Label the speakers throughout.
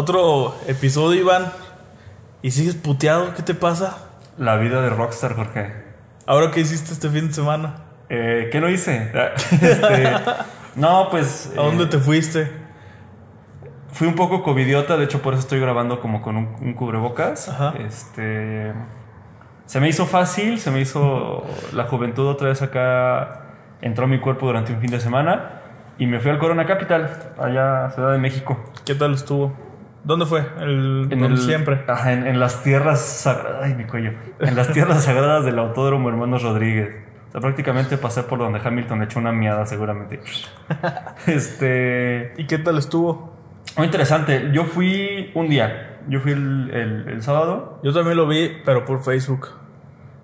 Speaker 1: Otro episodio, Iván. ¿Y sigues puteado? ¿Qué te pasa?
Speaker 2: La vida de rockstar, Jorge.
Speaker 1: ¿Ahora qué hiciste este fin de semana?
Speaker 2: Eh, ¿Qué no hice? Este, no, pues...
Speaker 1: ¿A dónde
Speaker 2: eh,
Speaker 1: te fuiste?
Speaker 2: Fui un poco covidiota, de hecho por eso estoy grabando como con un, un cubrebocas.
Speaker 1: Ajá.
Speaker 2: Este... Se me hizo fácil, se me hizo la juventud otra vez acá, entró a mi cuerpo durante un fin de semana y me fui al Corona Capital, allá Ciudad de México.
Speaker 1: ¿Qué tal estuvo? ¿Dónde fue? El,
Speaker 2: En el-
Speaker 1: siempre.
Speaker 2: Ajá, en, en las tierras sagradas. Ay, mi cuello. En las tierras sagradas del Autódromo Hermanos Rodríguez. O sea, prácticamente pasé por donde Hamilton echó una miada, seguramente. Este.
Speaker 1: ¿Y qué tal estuvo?
Speaker 2: Muy interesante. Yo fui un día. Yo fui el, el- el sábado.
Speaker 1: Yo también lo vi, pero por Facebook.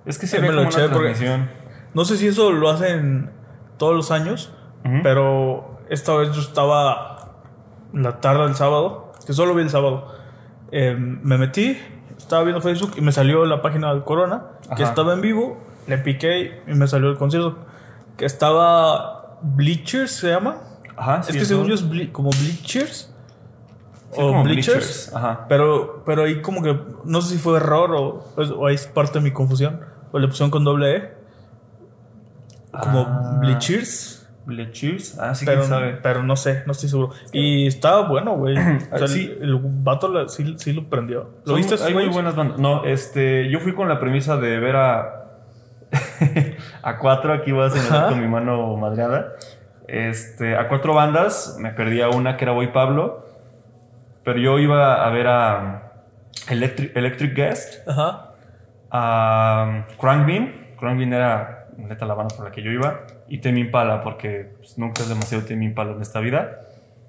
Speaker 2: Es que se
Speaker 1: me lo
Speaker 2: una
Speaker 1: eché porque-
Speaker 2: transmisión.
Speaker 1: No sé si eso lo hacen todos los años, pero esta vez yo estaba la tarde del sábado, que solo vi el sábado. Eh, me metí, estaba viendo Facebook y me salió la página del Corona, que estaba en vivo, le piqué y me salió el concierto, que estaba Bleachers, se llama.
Speaker 2: Ajá,
Speaker 1: es
Speaker 2: sí,
Speaker 1: que
Speaker 2: eso.
Speaker 1: según yo es ble- como Bleachers.
Speaker 2: Sí,
Speaker 1: o
Speaker 2: como
Speaker 1: Bleachers.
Speaker 2: bleachers. Ajá.
Speaker 1: Pero, pero ahí como que no sé si fue error o, o ahí es parte de mi confusión. O le pusieron con doble E. Como
Speaker 2: Ah.
Speaker 1: Bleachers.
Speaker 2: Bleachers. Ah, sí,
Speaker 1: pero,
Speaker 2: quién sabe.
Speaker 1: pero no sé, no estoy seguro. Y estaba bueno, güey. O sea,
Speaker 2: Sí.
Speaker 1: el, el vato la- sí, sí lo prendió. ¿Lo
Speaker 2: Son-
Speaker 1: viste?
Speaker 2: Hay muy buenas bandas. No, este, yo fui con la premisa de ver a a cuatro, aquí voy a señalar con mi mano madreada. Este, a cuatro bandas, me perdí a una que era Boy Pablo, pero yo iba a ver a Electric, Electric Guest,
Speaker 1: Ajá.
Speaker 2: a Crankbean, Crankbean era neta la banda por la que yo iba, y Temi Impala, porque pues, nunca es demasiado Temi Impala en esta vida.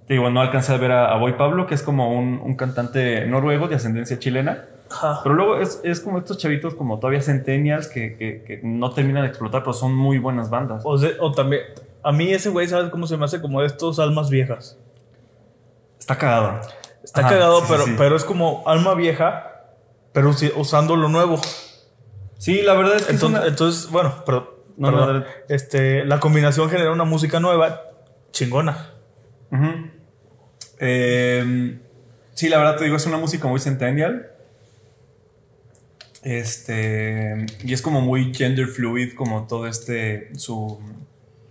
Speaker 2: Te digo, no alcancé a ver a, a Boy Pablo, que es como un, un cantante noruego de ascendencia chilena.
Speaker 1: Ajá.
Speaker 2: Pero luego es, es como estos chavitos como todavía centennials que, que, que no terminan de explotar, pero son muy buenas bandas.
Speaker 1: O, se- o también. A mí ese güey, ¿sabes cómo se me hace? Como de estos almas viejas.
Speaker 2: Está cagado.
Speaker 1: Está
Speaker 2: Ajá,
Speaker 1: cagado,
Speaker 2: sí,
Speaker 1: pero,
Speaker 2: sí.
Speaker 1: pero es como alma vieja, pero usando lo nuevo.
Speaker 2: Sí, la verdad es que
Speaker 1: Entonces,
Speaker 2: es una...
Speaker 1: entonces, bueno, pero,
Speaker 2: No, no,
Speaker 1: perdón. este, la combinación genera una música nueva, chingona.
Speaker 2: Eh, sí, la verdad te digo, es una música muy centennial. Este... Y es como muy gender fluid, como todo este... Su,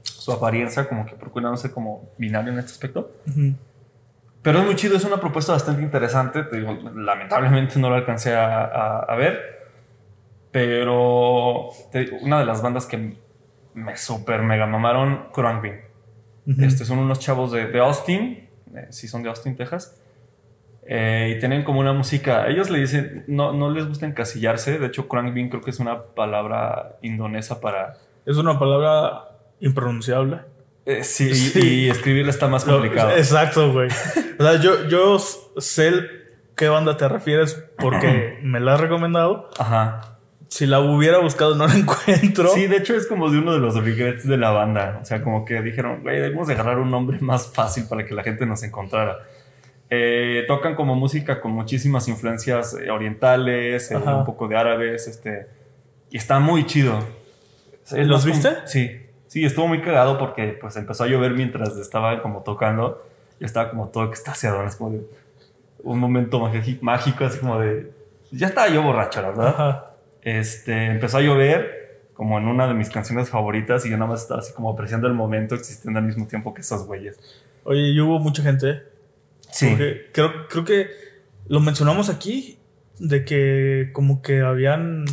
Speaker 2: su apariencia, como que procura no ser como binario en este aspecto. Pero es muy chido, es una propuesta bastante interesante. Te digo, lamentablemente no la alcancé a, a- a ver. Pero te una de las bandas que me super mega mamaron, Crankbean.
Speaker 1: Ujú.
Speaker 2: Este, son unos chavos de, de Austin. eh, sí, son de Austin, Texas. Eh, y tienen como una música. Ellos le dicen, no, no les gusta encasillarse. De hecho, Crankbean creo que es una palabra indonesa para.
Speaker 1: Es una palabra impronunciable.
Speaker 2: eh, sí,
Speaker 1: Sí.
Speaker 2: y escribirla está más
Speaker 1: Lo-
Speaker 2: complicado.
Speaker 1: exacto, güey. O sea, yo, yo sé qué banda te refieres porque me la has recomendado.
Speaker 2: Ajá.
Speaker 1: Si la hubiera buscado no la encuentro.
Speaker 2: Sí, de hecho es como de uno de los regrets de la banda. O sea, como que dijeron, güey, debemos de agarrar un nombre más fácil para que la gente nos encontrara. Eh, tocan como música con muchísimas influencias eh, orientales, eh, un poco de árabes, este, y está muy chido. Es
Speaker 1: ¿Los
Speaker 2: más como-
Speaker 1: viste?
Speaker 2: Sí, sí, estuvo muy cagado porque pues empezó a llover mientras estaba como tocando. Yo estaba como todo extasiado, es como de un momento mágico, así como de, ya estaba yo borracho, la verdad.
Speaker 1: Ajá.
Speaker 2: Este, empezó a llover, como en una de mis canciones favoritas, y yo nada más estaba así como apreciando el momento existiendo al mismo tiempo que esos güeyes.
Speaker 1: Oye, y hubo mucha gente. ¿eh?
Speaker 2: Sí.
Speaker 1: Porque creo, creo que lo mencionamos aquí, de que como que habían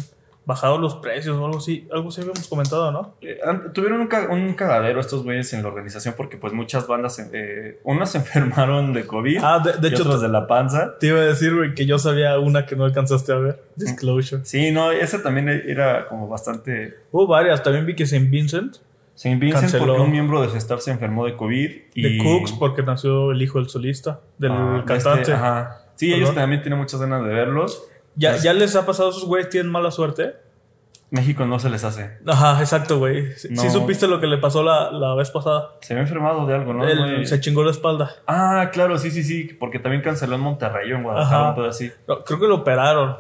Speaker 1: bajado los precios o algo así. Algo así habíamos comentado, ¿no?
Speaker 2: Eh, tuvieron un, ca- un cagadero estos güeyes en la organización porque pues muchas bandas, eh, unas se enfermaron de COVID
Speaker 1: Ah, de, de
Speaker 2: y
Speaker 1: hecho,
Speaker 2: otras de la panza.
Speaker 1: te iba a decir, güey, que yo sabía una que no alcanzaste a ver. Disclosure.
Speaker 2: Sí, no, esa también era como bastante...
Speaker 1: Hubo varias. También vi que St. Vincent,
Speaker 2: Saint Vincent
Speaker 1: Canceló.
Speaker 2: porque un miembro de su staff se enfermó de COVID y...
Speaker 1: de Cooks, porque nació el hijo del solista, del
Speaker 2: Ah,
Speaker 1: cantante.
Speaker 2: este, ajá. Sí, ellos también tienen muchas ganas de verlos.
Speaker 1: ¿Ya, ¿Ya les ha pasado a esos güeyes? ¿Tienen mala suerte?
Speaker 2: México no se les hace.
Speaker 1: Ajá, exacto, güey. Sí,
Speaker 2: No.
Speaker 1: sí supiste lo que le pasó la, la vez pasada.
Speaker 2: Se había enfermado de algo, ¿no?
Speaker 1: Él
Speaker 2: Muy-
Speaker 1: se chingó la espalda.
Speaker 2: Ah, claro, sí, sí, sí, porque también canceló en Monterrey o en Guadalajara, un pedo así.
Speaker 1: No, creo que lo operaron.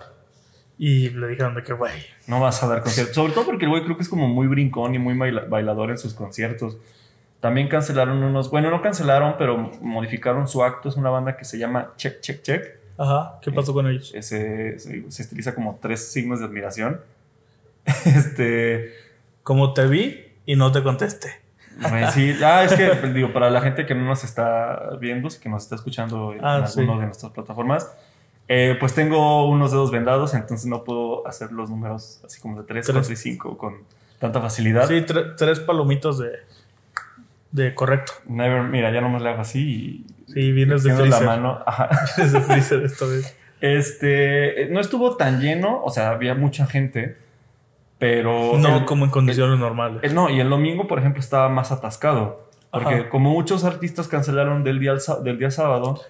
Speaker 1: Y le dijeron de que, güey.
Speaker 2: No vas a dar conciertos. Sobre todo porque el güey creo que es como muy brincón y muy baila- bailador en sus conciertos. También cancelaron unos, bueno, no cancelaron, pero modificaron su acto. Es una banda que se llama Check, Check, Check.
Speaker 1: Ajá, ¿qué pasó con ellos?
Speaker 2: Ese, se, se estiliza como tres signos de admiración. Este.
Speaker 1: Como te vi y no te contesté.
Speaker 2: Sí, ah, es que pues, digo, para la gente que no nos está viendo, que nos está escuchando en
Speaker 1: Ah,
Speaker 2: alguna
Speaker 1: sí.
Speaker 2: de nuestras plataformas, eh, pues tengo unos dedos vendados, entonces no puedo hacer los números así como de 3,
Speaker 1: Tres.
Speaker 2: 4 y 5 con tanta facilidad.
Speaker 1: Sí, tre- tres palomitos de, de correcto.
Speaker 2: Never, mira, ya nomás le hago así y
Speaker 1: Sí, vienes de
Speaker 2: la mano. Ajá.
Speaker 1: Vienes de freezer esta vez.
Speaker 2: Este, no estuvo tan lleno, o sea, había mucha gente, pero...
Speaker 1: No
Speaker 2: el-
Speaker 1: como en condiciones normales.
Speaker 2: el- no, y el domingo, por ejemplo, estaba más atascado. Porque
Speaker 1: Ajá.
Speaker 2: como muchos artistas cancelaron del día, del día sábado,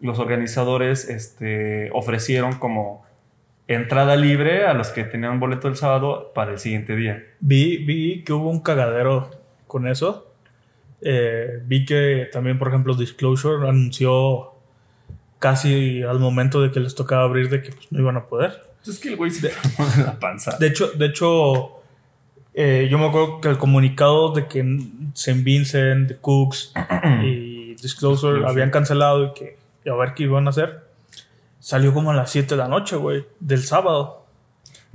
Speaker 2: los organizadores este, ofrecieron como entrada libre a los que tenían boleto el sábado para el siguiente día.
Speaker 1: Vi, vi que hubo un cagadero con eso. Eh, vi que también, por ejemplo, Disclosure anunció casi al momento de que les tocaba abrir de que pues, no iban a poder.
Speaker 2: Es que el güey se de la panza.
Speaker 1: De hecho, de hecho eh, yo me acuerdo que el comunicado de que St. Vincent, The Cooks y Disclosure
Speaker 2: Disclosure.
Speaker 1: habían cancelado y que y a ver qué iban a hacer, salió como a las 7 de la noche, güey, del sábado.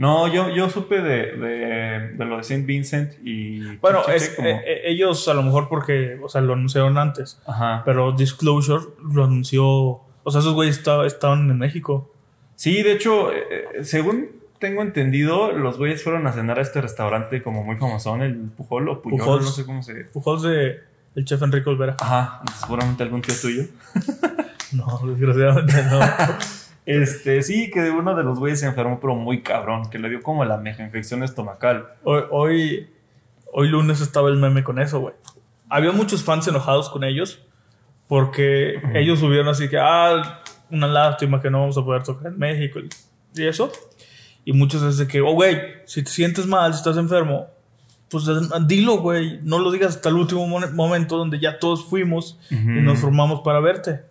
Speaker 2: No, yo, yo supe de, de, de lo de St. Vincent y...
Speaker 1: Bueno, es,
Speaker 2: como-
Speaker 1: eh, eh, ellos a lo mejor porque, o sea, lo anunciaron antes,
Speaker 2: Ajá.
Speaker 1: pero Disclosure lo anunció, o sea, esos güeyes esta- estaban en México.
Speaker 2: Sí, de hecho, eh, eh, según tengo entendido, los güeyes fueron a cenar a este restaurante como muy famosón, el Pujol o Puyol,
Speaker 1: Pujols.
Speaker 2: no sé cómo se...
Speaker 1: Pujols de el chef Enrique Olvera.
Speaker 2: Ajá, seguramente algún tío tuyo.
Speaker 1: No, desgraciadamente no.
Speaker 2: Este, sí, que uno de los güeyes se enfermó, pero muy cabrón, que le dio como la mega infección estomacal.
Speaker 1: Hoy, hoy, hoy lunes estaba el meme con eso, güey. Había muchos fans enojados con ellos porque ellos subieron así que, ah, una lástima que no vamos a poder tocar en México y, eso. Y muchos es de que, oh, güey, si te sientes mal, si estás enfermo, pues dilo, güey. No lo digas hasta el último mo- momento donde ya todos fuimos y nos formamos para verte.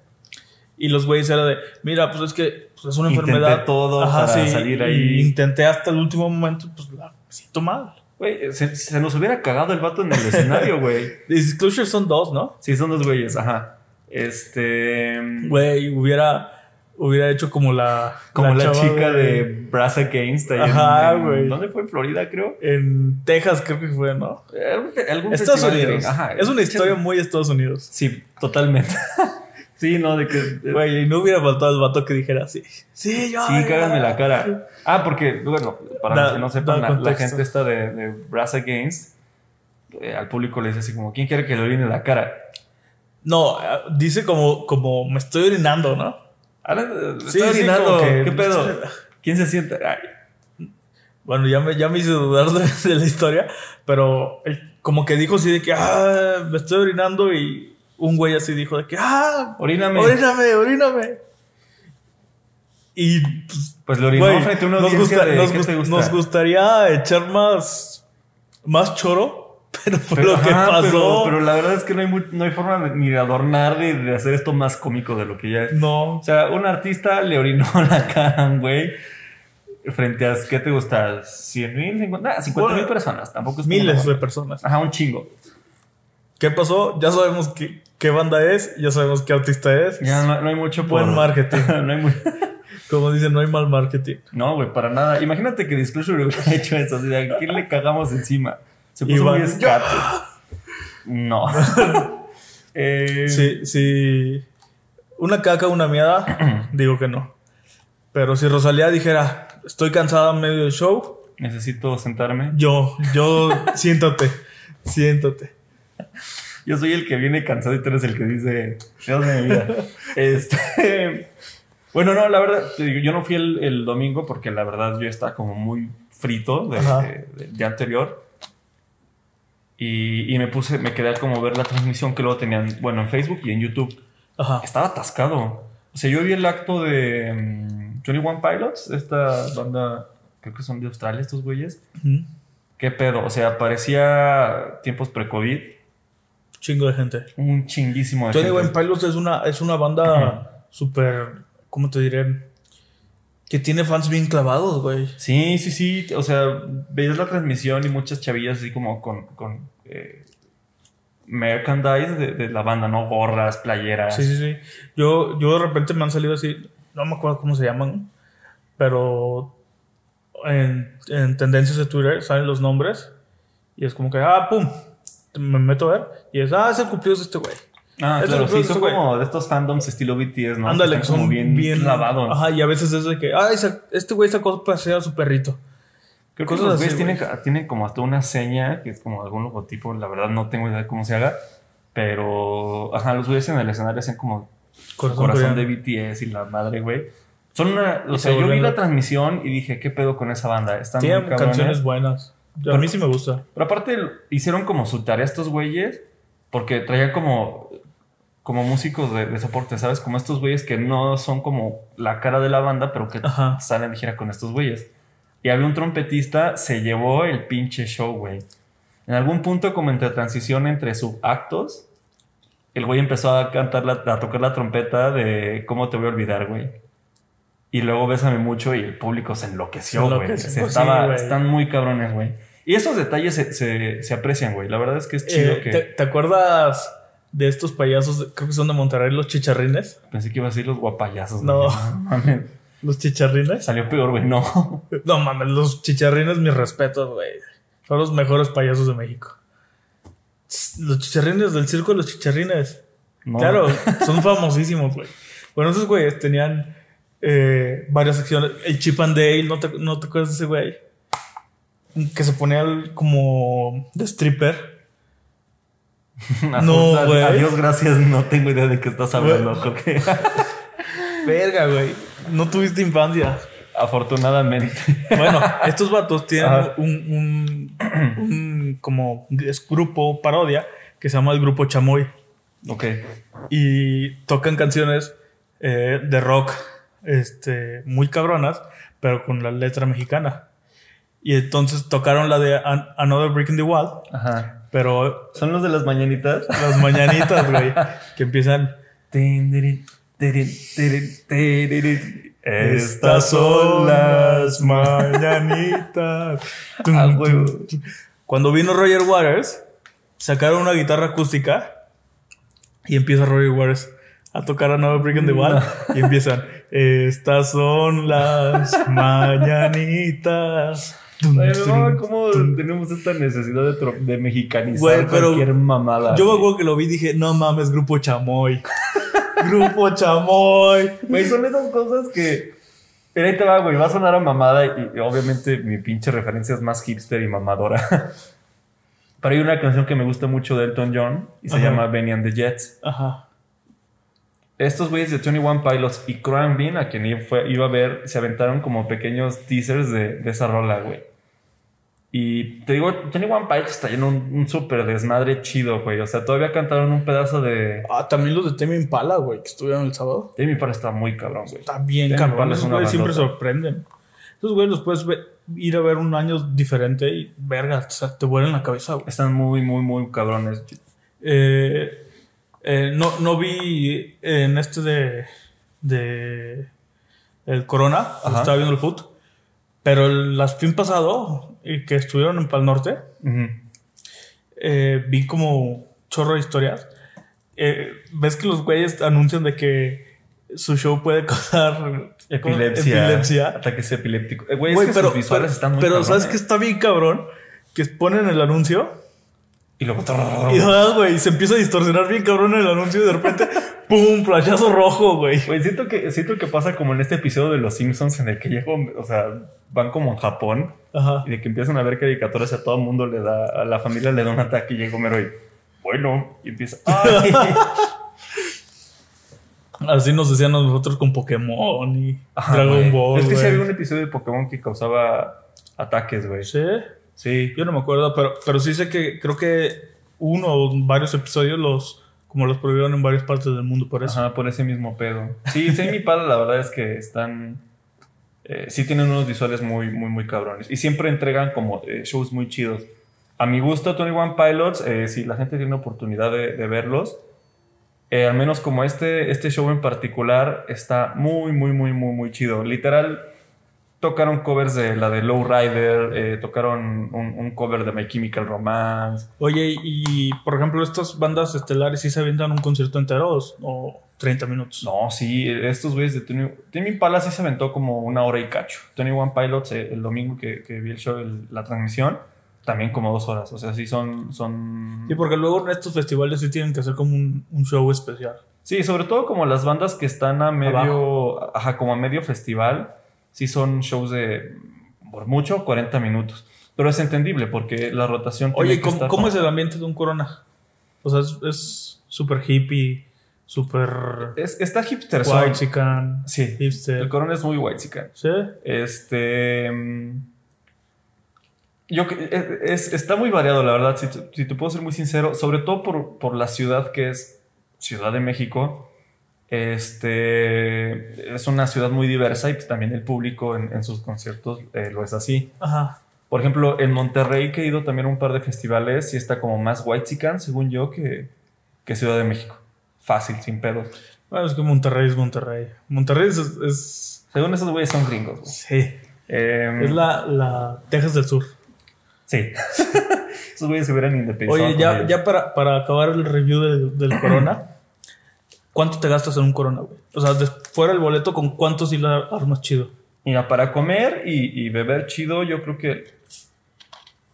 Speaker 1: Y los güeyes era de, mira, pues es que pues, es una
Speaker 2: Intenté
Speaker 1: enfermedad.
Speaker 2: todo para salir ahí.
Speaker 1: Intenté hasta el último momento, pues la, siento mal.
Speaker 2: Güey, se, se nos hubiera cagado el vato en el escenario, güey.
Speaker 1: Disclosure son dos, ¿no?
Speaker 2: Sí, son dos güeyes, ajá. Este...
Speaker 1: Güey, hubiera, hubiera hecho como la.
Speaker 2: Como la, chica de Brass Against. ahí en-
Speaker 1: Ajá, güey.
Speaker 2: ¿Dónde fue? En Florida, creo.
Speaker 1: En Texas, creo que fue, ¿no?
Speaker 2: Algún-
Speaker 1: Estados
Speaker 2: de-
Speaker 1: Unidos.
Speaker 2: Ajá.
Speaker 1: es una historia muy Estados Unidos.
Speaker 2: Sí, totalmente. sí, no, de que...
Speaker 1: Güey, y no hubiera faltado el vato que dijera así. Sí, yo.
Speaker 2: Sí, cáganme la cara. Ah, porque, bueno, para
Speaker 1: Da-
Speaker 2: los que no sepan, la, la gente esta de, de Brass Against, eh, al público le dice así como, ¿quién quiere que le orine la cara?
Speaker 1: No, ah, dice como, como me estoy orinando, ¿no?
Speaker 2: Ahora, eh,
Speaker 1: Sí,
Speaker 2: estoy
Speaker 1: sí,
Speaker 2: orinando,
Speaker 1: que-
Speaker 2: ¿qué pedo? ¿Quién se siente? Ay,
Speaker 1: Bueno, ya me, ya me hice dudar de, de la historia, pero él como que dijo así de que, ah, me estoy orinando y un güey así dijo de que, ah,
Speaker 2: oríname.
Speaker 1: oríname, oríname. Y pues,
Speaker 2: Pues le orinó
Speaker 1: Güey,
Speaker 2: frente a una
Speaker 1: nos, gusta-
Speaker 2: de,
Speaker 1: nos
Speaker 2: ¿qué te gusta?
Speaker 1: nos gustaría echar más, más choro, pero fue
Speaker 2: Pero,
Speaker 1: lo que pasó.
Speaker 2: Pero, pero la verdad es que no hay, no hay forma de- ni de adornar ni de hacer esto más cómico de lo que ya es.
Speaker 1: No,
Speaker 2: O sea, un artista le orinó la cara a un güey frente a, ¿qué te gusta? ¿100 mil? 50 mil
Speaker 1: Bueno,
Speaker 2: personas. Tampoco es
Speaker 1: miles de personas.
Speaker 2: Ajá, un chingo.
Speaker 1: ¿Qué pasó? Ya sabemos qué, qué banda es, ya sabemos qué artista es.
Speaker 2: Ya no, no hay mucho por...
Speaker 1: Buen marketing.
Speaker 2: no hay mu-
Speaker 1: Como dicen, no hay mal marketing.
Speaker 2: No, güey, para nada. Imagínate que Disclosure hubiera hecho eso. O sea, ¿a quién le cagamos encima? Se puso
Speaker 1: Iván.
Speaker 2: muy escape. No. Eh,
Speaker 1: Sí, sí. Una caca, una miada, digo que no. Pero si Rosalía dijera, estoy cansada en medio del show,
Speaker 2: Necesito sentarme.
Speaker 1: yo, yo, siéntate, siéntate.
Speaker 2: Yo soy el que viene cansado y tú eres el que dice, Dios de mi vida. Este, bueno, no, la verdad, yo no fui el, el domingo porque la verdad yo estaba como muy frito de-
Speaker 1: Ajá.
Speaker 2: de- del día anterior. Y, y me puse, me quedé como ver la transmisión que luego tenían, bueno, en Facebook y en YouTube.
Speaker 1: Ajá.
Speaker 2: Estaba atascado. O sea, yo vi el acto de mm, 21 Pilots, esta banda, creo que son de Australia estos güeyes. ¿Qué pedo? O sea, parecía tiempos pre-COVID,
Speaker 1: Chingo de gente.
Speaker 2: un chinguísimo de
Speaker 1: Tony
Speaker 2: gente.
Speaker 1: Wayne Pilots es una, es una banda súper, ¿cómo te diré? Que tiene fans bien clavados, güey.
Speaker 2: Sí, sí, sí. O sea, veías la transmisión y muchas chavillas así como con, con eh, merchandise de, de la banda, ¿no? Gorras, playeras.
Speaker 1: Sí, sí, sí. Yo, yo de repente me han salido así, no me acuerdo cómo se llaman, pero en, en tendencias de Twitter salen los nombres y es como que, ah, pum, me meto a ver y es, ah, es el cumpleaños de este güey.
Speaker 2: Ah,
Speaker 1: Es
Speaker 2: claro, sí, son
Speaker 1: güey.
Speaker 2: como de estos fandoms estilo BTS, ¿no?
Speaker 1: Ándale,
Speaker 2: que
Speaker 1: que son
Speaker 2: como bien,
Speaker 1: bien,
Speaker 2: clavados.
Speaker 1: Ajá, y a veces es de que, ah, este güey sacó pasear a su perrito.
Speaker 2: Creo que los güeyes tienen, tienen como hasta una seña, que es como algún logotipo, la verdad no tengo idea de cómo se haga, pero, ajá, los güeyes en el escenario hacen como
Speaker 1: Corazón,
Speaker 2: corazón, de BTS y la madre, güey. Son una, o sea,
Speaker 1: se
Speaker 2: yo vi la transmisión y dije, ¿qué pedo con esa banda? Están muy
Speaker 1: Tiene
Speaker 2: cabrones.
Speaker 1: canciones buenas. Yo- a mí sí me gusta.
Speaker 2: Pero aparte hicieron como su tarea estos güeyes porque traían como, como músicos de, de soporte, ¿sabes? Como estos güeyes que no son como la cara de la banda, pero que
Speaker 1: Ajá.
Speaker 2: salen de gira con estos güeyes. Y había un trompetista, se llevó el pinche show, güey. En algún punto, como entre transición entre subactos, el güey empezó a cantar, la- a tocar la trompeta de ¿Cómo te voy a olvidar, güey? Y luego Bésame mucho y el público se enloqueció, güey. Se
Speaker 1: sí,
Speaker 2: están muy cabrones, güey. Y esos detalles se, se- se aprecian, güey. La verdad es que es chido
Speaker 1: Eh,
Speaker 2: que...
Speaker 1: ¿te, te acuerdas de estos payasos? creo que son de Monterrey, los chicharrines.
Speaker 2: Pensé que iba a decir los guapayazos.
Speaker 1: No.
Speaker 2: güey. mames.
Speaker 1: Los chicharrines.
Speaker 2: Salió peor, güey. No.
Speaker 1: No mames, los chicharrines, mis respetos, güey. Son los mejores payasos de México. Los chicharrines del circo, los chicharrines.
Speaker 2: No.
Speaker 1: Claro, son famosísimos, güey. Bueno, esos güeyes tenían eh, varias secciones. El Chip and Dale, ¿no te, no te acuerdas de ese güey? Que se ponía el- como de stripper. No, güey.
Speaker 2: Adiós, gracias. No tengo idea de qué estás hablando. Jorge.
Speaker 1: Verga, güey. No tuviste infancia.
Speaker 2: Afortunadamente.
Speaker 1: Bueno, estos vatos tienen un, un, un como es grupo parodia que se llama el grupo Chamoy.
Speaker 2: ok.
Speaker 1: y tocan canciones eh, de rock este, muy cabronas, pero con la letra mexicana. Y entonces tocaron la de An- Another Brick in the Wall,
Speaker 2: Ajá.
Speaker 1: pero
Speaker 2: ¿Son los de las mañanitas?
Speaker 1: las mañanitas, güey, que empiezan. Estas son las mañanitas.
Speaker 2: Ah.
Speaker 1: Cuando vino Roger Waters, sacaron una guitarra acústica y empieza Roger Waters a tocar Another Brick in the Wall y empiezan. Estas son las mañanitas. Tum,
Speaker 2: no, ¿Cómo tenemos esta necesidad de, mexicanizar
Speaker 1: Güey, pero
Speaker 2: cualquier mamada?
Speaker 1: Yo me acuerdo que lo vi y dije, no mames, Grupo Chamoy. Grupo Chamoy.
Speaker 2: Güey, son esas cosas que. Pero ahí te va, güey. Va a sonar a mamada y, y obviamente mi pinche referencia es más hipster y mamadora. Pero hay una canción que me gusta mucho de Elton John y se
Speaker 1: Ajá.
Speaker 2: llama Benny and the Jets.
Speaker 1: Ajá.
Speaker 2: Estos güeyes de 21 Pilots y Crown Bean, a quien iba, fue- iba a ver, se aventaron como pequeños teasers de, de esa rola, güey. Y te digo, 21 Pilots está lleno un, un súper desmadre chido, güey. O sea, todavía cantaron un pedazo de.
Speaker 1: Ah, también los de Tame Impala, güey, que estuvieron el sábado.
Speaker 2: De mi parte está muy cabrón, güey.
Speaker 1: Está bien,
Speaker 2: Tame Impala
Speaker 1: cabrón.
Speaker 2: es
Speaker 1: Esos güeyes siempre sorprenden. Esos güeyes los puedes ver- ir a ver un año diferente y, verga, o sea, te vuelan la cabeza, güey.
Speaker 2: Están muy, muy, muy cabrones.
Speaker 1: Eh, eh, no, no vi en este de, de el Corona, estaba viendo el foot, pero el las fin pasado y que estuvieron en Pal Norte, eh, vi como chorro de historias. Eh, ¿Ves que los güeyes anuncian de que su show puede causar
Speaker 2: Epilepsia.
Speaker 1: epilepsia?
Speaker 2: Ataques epilépticos. Eh, Güey, es que sus visuales
Speaker 1: pero,
Speaker 2: están muy
Speaker 1: pero ¿sabes que está bien cabrón? Que ponen el anuncio
Speaker 2: Y luego...
Speaker 1: y güey, se empieza a distorsionar bien cabrón el anuncio y de repente, ¡pum! Flashazo rojo, güey.
Speaker 2: Güey, siento que, siento que pasa como en este episodio de Los Simpsons en el que llego, o sea, van como en Japón
Speaker 1: Ajá.
Speaker 2: y de que empiezan a ver caricaturas y a todo el mundo le da, a la familia le da un ataque y llega Homero y, bueno, y empieza, ¡ay!
Speaker 1: Así nos decían a nosotros con Pokémon y
Speaker 2: Ajá,
Speaker 1: Dragon. Ball.
Speaker 2: Es que sí
Speaker 1: güey.
Speaker 2: había un episodio de Pokémon que causaba ataques, güey.
Speaker 1: Sí,
Speaker 2: Sí.
Speaker 1: yo no me acuerdo, pero, pero sí sé que creo que uno o varios episodios los como los prohibieron en varias partes del mundo por eso.
Speaker 2: Ajá, por ese mismo pedo. Sí, Semi Pala, la verdad es que están. eh, sí tienen unos visuales muy, muy, muy cabrones. Y siempre entregan como eh, shows muy chidos. A mi gusto, Tony One Pilots, eh, si la gente tiene oportunidad de, de verlos, eh, al menos como este, este show en particular, está muy, muy, muy, muy, muy chido. Literal, tocaron covers de la de Lowrider, eh, tocaron un, un cover de My Chemical Romance.
Speaker 1: Oye, y por ejemplo, estas bandas estelares sí se avientan un concierto entero o- o 30 minutos.
Speaker 2: No, sí, estos güeyes de Tony, Tame Impala sí se aventó como una hora y cacho. Tony One Pilots, eh, el domingo que, que vi el show, el- la transmisión, también como dos horas. O sea, sí son... son...
Speaker 1: Sí, porque luego en estos festivales sí tienen que hacer como un, un show especial.
Speaker 2: Sí, sobre todo como las bandas que están a medio, ajá, como a medio festival, sí son shows de, por mucho, 40 minutos. Pero es entendible porque la rotación... tiene
Speaker 1: Oye,
Speaker 2: que
Speaker 1: ¿cómo,
Speaker 2: estar
Speaker 1: cómo es el ambiente de un Corona? O sea, es- súper hippie, súper
Speaker 2: Es- está hipster.
Speaker 1: white chican,
Speaker 2: Sí,
Speaker 1: hipster.
Speaker 2: el corona es muy white chican.
Speaker 1: ¿Sí?
Speaker 2: Este. mm, Yo, que- es, es- está muy variado, la verdad, si, te- si te puedo ser muy sincero, sobre todo por, por la ciudad que es Ciudad de México. Este es una ciudad muy diversa y pues también el público en, en sus conciertos eh, lo es así.
Speaker 1: Ajá.
Speaker 2: Por ejemplo, en Monterrey, que he ido también a un par de festivales, sí está como más white según yo, que, que Ciudad de México. Fácil, sin pedos.
Speaker 1: Bueno, es que Monterrey es Monterrey. Monterrey es... es-
Speaker 2: Según esos güeyes son gringos. güey.
Speaker 1: sí.
Speaker 2: Em,
Speaker 1: Es la, la Texas del Sur.
Speaker 2: Sí. esos güeyes se hubieran independizado.
Speaker 1: Oye, ya, ya para, para acabar el review del, del Corona, ¿cuánto te gastas en un Corona, güey? O sea, fuera el boleto, ¿con cuánto sí la armas chido?
Speaker 2: Mira, para comer y, y beber chido, yo creo que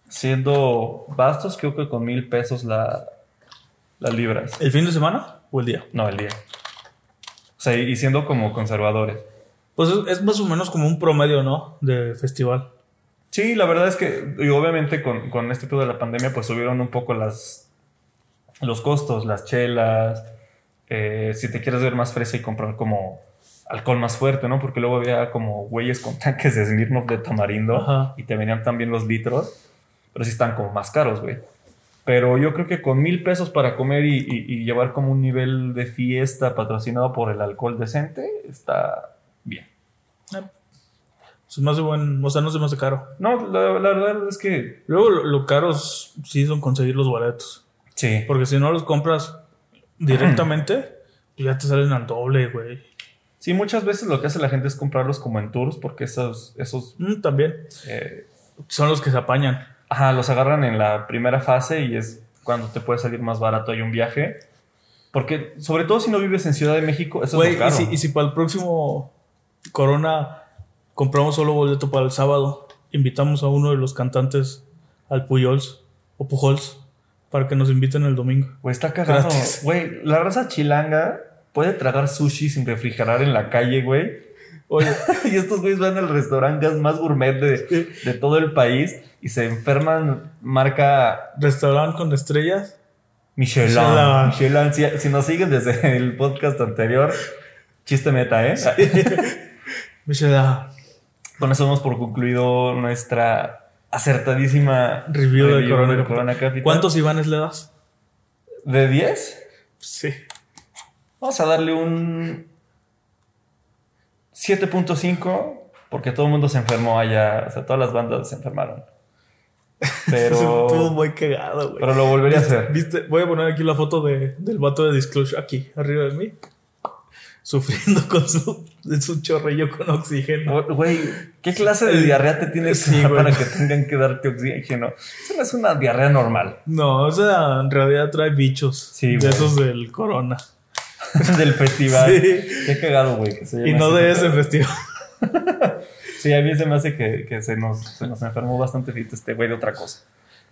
Speaker 2: siendo bastos, creo que con mil pesos la, las libras.
Speaker 1: ¿El fin de semana o el día?
Speaker 2: No, el día. O sea, y siendo como conservadores.
Speaker 1: Pues es, más o menos como un promedio, ¿no? De festival.
Speaker 2: Sí, la verdad es que, y obviamente con, con este pedo de la pandemia, pues subieron un poco las, los costos, las chelas. Eh, si te quieres ver más fresa y comprar como alcohol más fuerte, ¿no? Porque luego había como güeyes con tanques de Smirnoff de tamarindo
Speaker 1: Ajá.
Speaker 2: y te venían también los litros, pero sí están como más caros, güey. Pero yo creo que con mil pesos para comer y, y- y llevar como un nivel de fiesta patrocinado por el alcohol decente, está bien.
Speaker 1: Es más de buen, o sea, no se me hace caro.
Speaker 2: No, la, la verdad es que
Speaker 1: Luego lo, lo caros sí son conseguir los boletos.
Speaker 2: sí.
Speaker 1: Porque si no los compras directamente, pues ya te salen al doble, güey.
Speaker 2: Sí, muchas veces lo que hace la gente es comprarlos como en tours porque esos, esos
Speaker 1: Mm, también.
Speaker 2: eh,
Speaker 1: Son los que se apañan.
Speaker 2: ajá, los agarran en la primera fase y es cuando te puede salir más barato hay un viaje. Porque, sobre todo si no vives en Ciudad de México, eso
Speaker 1: Güey,
Speaker 2: es
Speaker 1: si, y si para el próximo Corona compramos solo boleto para el sábado, invitamos a uno de los cantantes al Puyols o Pujols para que nos inviten el domingo.
Speaker 2: Güey, está cagado. Güey, la raza chilanga puede tragar sushi sin refrigerar en la calle, güey.
Speaker 1: Oye,
Speaker 2: y estos güeyes van al restaurante más gourmet de, de todo el país y se enferman marca
Speaker 1: restaurante con estrellas.
Speaker 2: Michelin.
Speaker 1: Michelin.
Speaker 2: Michelin. Si, si nos siguen desde el podcast anterior, chiste meta, ¿eh?
Speaker 1: Michelin.
Speaker 2: Con eso damos por concluido nuestra acertadísima
Speaker 1: Review de Corona,
Speaker 2: de. Corona Capital.
Speaker 1: ¿Cuántos Ivanes le das?
Speaker 2: ¿De 10?
Speaker 1: Sí.
Speaker 2: Vamos a darle un 7.5 porque todo el mundo se enfermó allá, o sea, todas las bandas se enfermaron.
Speaker 1: Estuvo
Speaker 2: Pero,
Speaker 1: muy cagado, güey.
Speaker 2: pero lo volvería a hacer.
Speaker 1: ¿Viste? Voy a poner aquí la foto de, del vato de Disclosure, aquí, arriba de mí. Sufriendo con su, su chorrillo con oxígeno.
Speaker 2: Güey, ¿qué clase de diarrea te tienes
Speaker 1: Sí,
Speaker 2: para que tengan que darte oxígeno? Eso no es una diarrea normal.
Speaker 1: No, o sea, en realidad trae bichos.
Speaker 2: Sí,
Speaker 1: de esos del corona.
Speaker 2: Del festival.
Speaker 1: Sí.
Speaker 2: Qué cagado, güey.
Speaker 1: Y no de ese festival.
Speaker 2: Sí, a mí se me hace que, que se, nos, se nos enfermó bastante fit este güey de otra cosa.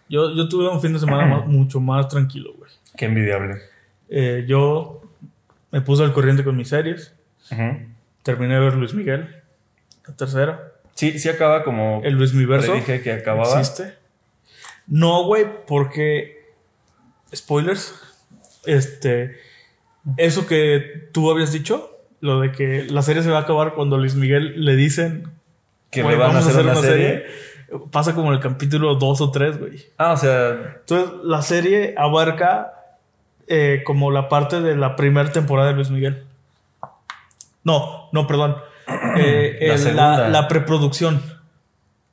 Speaker 1: Yo, yo tuve un fin de semana más- mucho más tranquilo, güey.
Speaker 2: Qué envidiable.
Speaker 1: Eh, yo me puse al corriente con mis series. Terminé de ver Luis Miguel. La tercera.
Speaker 2: Sí, sí acaba como
Speaker 1: El Luis Miverso.
Speaker 2: dije que acababa.
Speaker 1: ¿Existe? No, güey, porque. Spoilers. Este. Eso que tú habías dicho, lo de que la serie se va a acabar cuando Luis Miguel le dicen
Speaker 2: Que
Speaker 1: "Güey,
Speaker 2: le van a hacer una serie.
Speaker 1: Pasa como en el capítulo 2 o 3, güey.
Speaker 2: Ah, o sea,
Speaker 1: Entonces, la serie abarca eh, como la parte de la primera temporada de Luis Miguel. No, no, perdón. Eh,
Speaker 2: La
Speaker 1: el-
Speaker 2: segunda.
Speaker 1: la, la preproducción.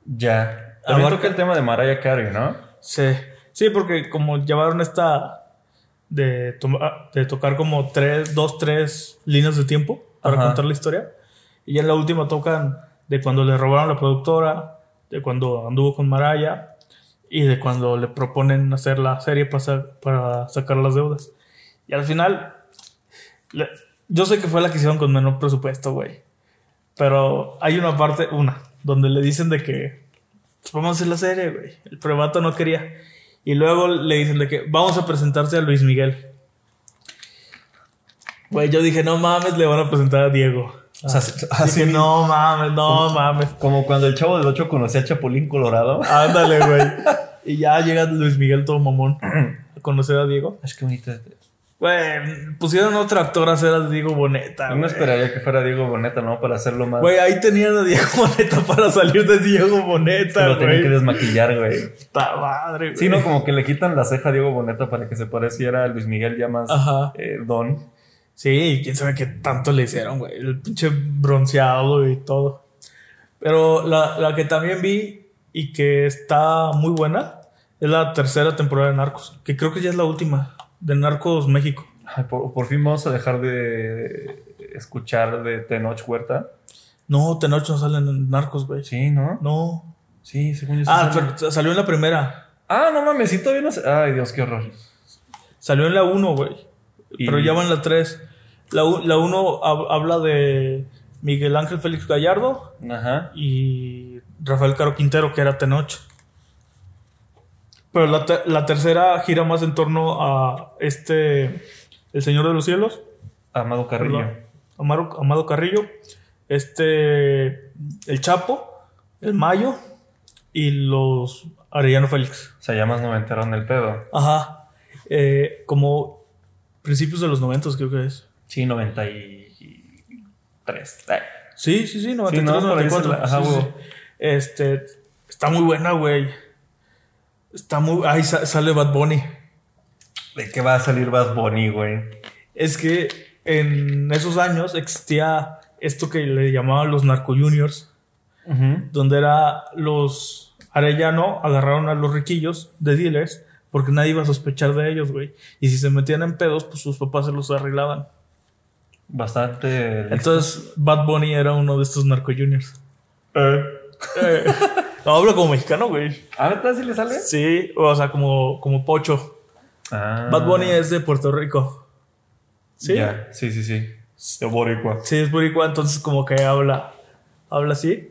Speaker 2: ya. También
Speaker 1: Abarca-
Speaker 2: toca el tema de Mariah Carey, ¿no?
Speaker 1: Sí, sí, porque como llevaron esta de, de tocar como tres, dos, tres líneas de tiempo para
Speaker 2: Ajá.
Speaker 1: contar la historia. Y ya en la última tocan de cuando le robaron la productora, de cuando anduvo con Maraya y de cuando le proponen hacer la serie para, para sacar las deudas. Y al final, yo sé que fue la que hicieron con menor presupuesto, güey. Pero hay una parte, una, donde le dicen de que pues, vamos a hacer la serie, güey. El prevato no quería. Y luego le dicen de que vamos a presentarse a Luis Miguel. Güey, yo dije, no mames, le van a presentar a Diego. O sea, así no mames, no mames.
Speaker 2: Como cuando el chavo del 8 conocía a Chapulín Colorado.
Speaker 1: Ándale, güey. y ya llega Luis Miguel todo mamón a conocer a Diego.
Speaker 2: Es que bonito.
Speaker 1: Güey, pusieron otro actor a hacer a Diego Boneta.
Speaker 2: No esperaría que fuera Diego Boneta, ¿no? Para hacerlo más.
Speaker 1: Güey, ahí tenían a Diego Boneta para salir de Diego Boneta,
Speaker 2: Se lo tenían que desmaquillar, güey.
Speaker 1: Está madre, güey.
Speaker 2: Sí, no, como que le quitan la ceja a Diego Boneta para que se pareciera a Luis Miguel ya más eh, don.
Speaker 1: Sí, quién sabe qué tanto le hicieron, güey. El pinche bronceado y todo. Pero la, la que también vi y que está muy buena es la tercera temporada de Narcos, que creo que ya es la última de Narcos México.
Speaker 2: por, fin vamos a dejar de escuchar de Tenoch Huerta.
Speaker 1: No, Tenoch no sale en Narcos, güey.
Speaker 2: Sí, ¿no?
Speaker 1: No.
Speaker 2: Sí, según
Speaker 1: yo. Ah, pero salió en la primera.
Speaker 2: Ah, no mames, sí, todavía no. Ay, Dios, qué horror.
Speaker 1: Salió en la 1, güey. Pero ya va en la 3. La 1 habla de Miguel Ángel Félix Gallardo. Ajá. Y Rafael Caro Quintero, que era Tenoch. Pero la, tercera gira más en torno a este. El Señor de los Cielos.
Speaker 2: Amado Carrillo.
Speaker 1: Amado, Amado Carrillo. Este. El Chapo. El Mayo. Y los Arellano Félix.
Speaker 2: O sea, ya más noventero en el pedo.
Speaker 1: Ajá. Eh, como principios de los noventos, creo que es.
Speaker 2: Sí, 93.
Speaker 1: Sí, sí, sí, 93, sí, no, 94. Ajá, Este. Está muy buena, güey. Está muy. Ay, sale Bad Bunny.
Speaker 2: ¿De qué va a salir Bad Bunny, güey?
Speaker 1: Es que en esos años existía esto que le llamaban los narco juniors, donde era los Arellano agarraron a los riquillos de dealers porque nadie iba a sospechar de ellos, güey. Y si se metían en pedos, pues sus papás se los arreglaban.
Speaker 2: Bastante.
Speaker 1: Entonces, Bad Bunny era uno de estos narco juniors. Eh. eh. No, hablo como mexicano, güey.
Speaker 2: ¿A ver, si le sale?
Speaker 1: Sí, o sea, como, como pocho. Ah. Bad Bunny es de Puerto Rico.
Speaker 2: ¿Sí? Sí, sí, sí. De boricua.
Speaker 1: Sí, es boricua, entonces como que habla, habla así.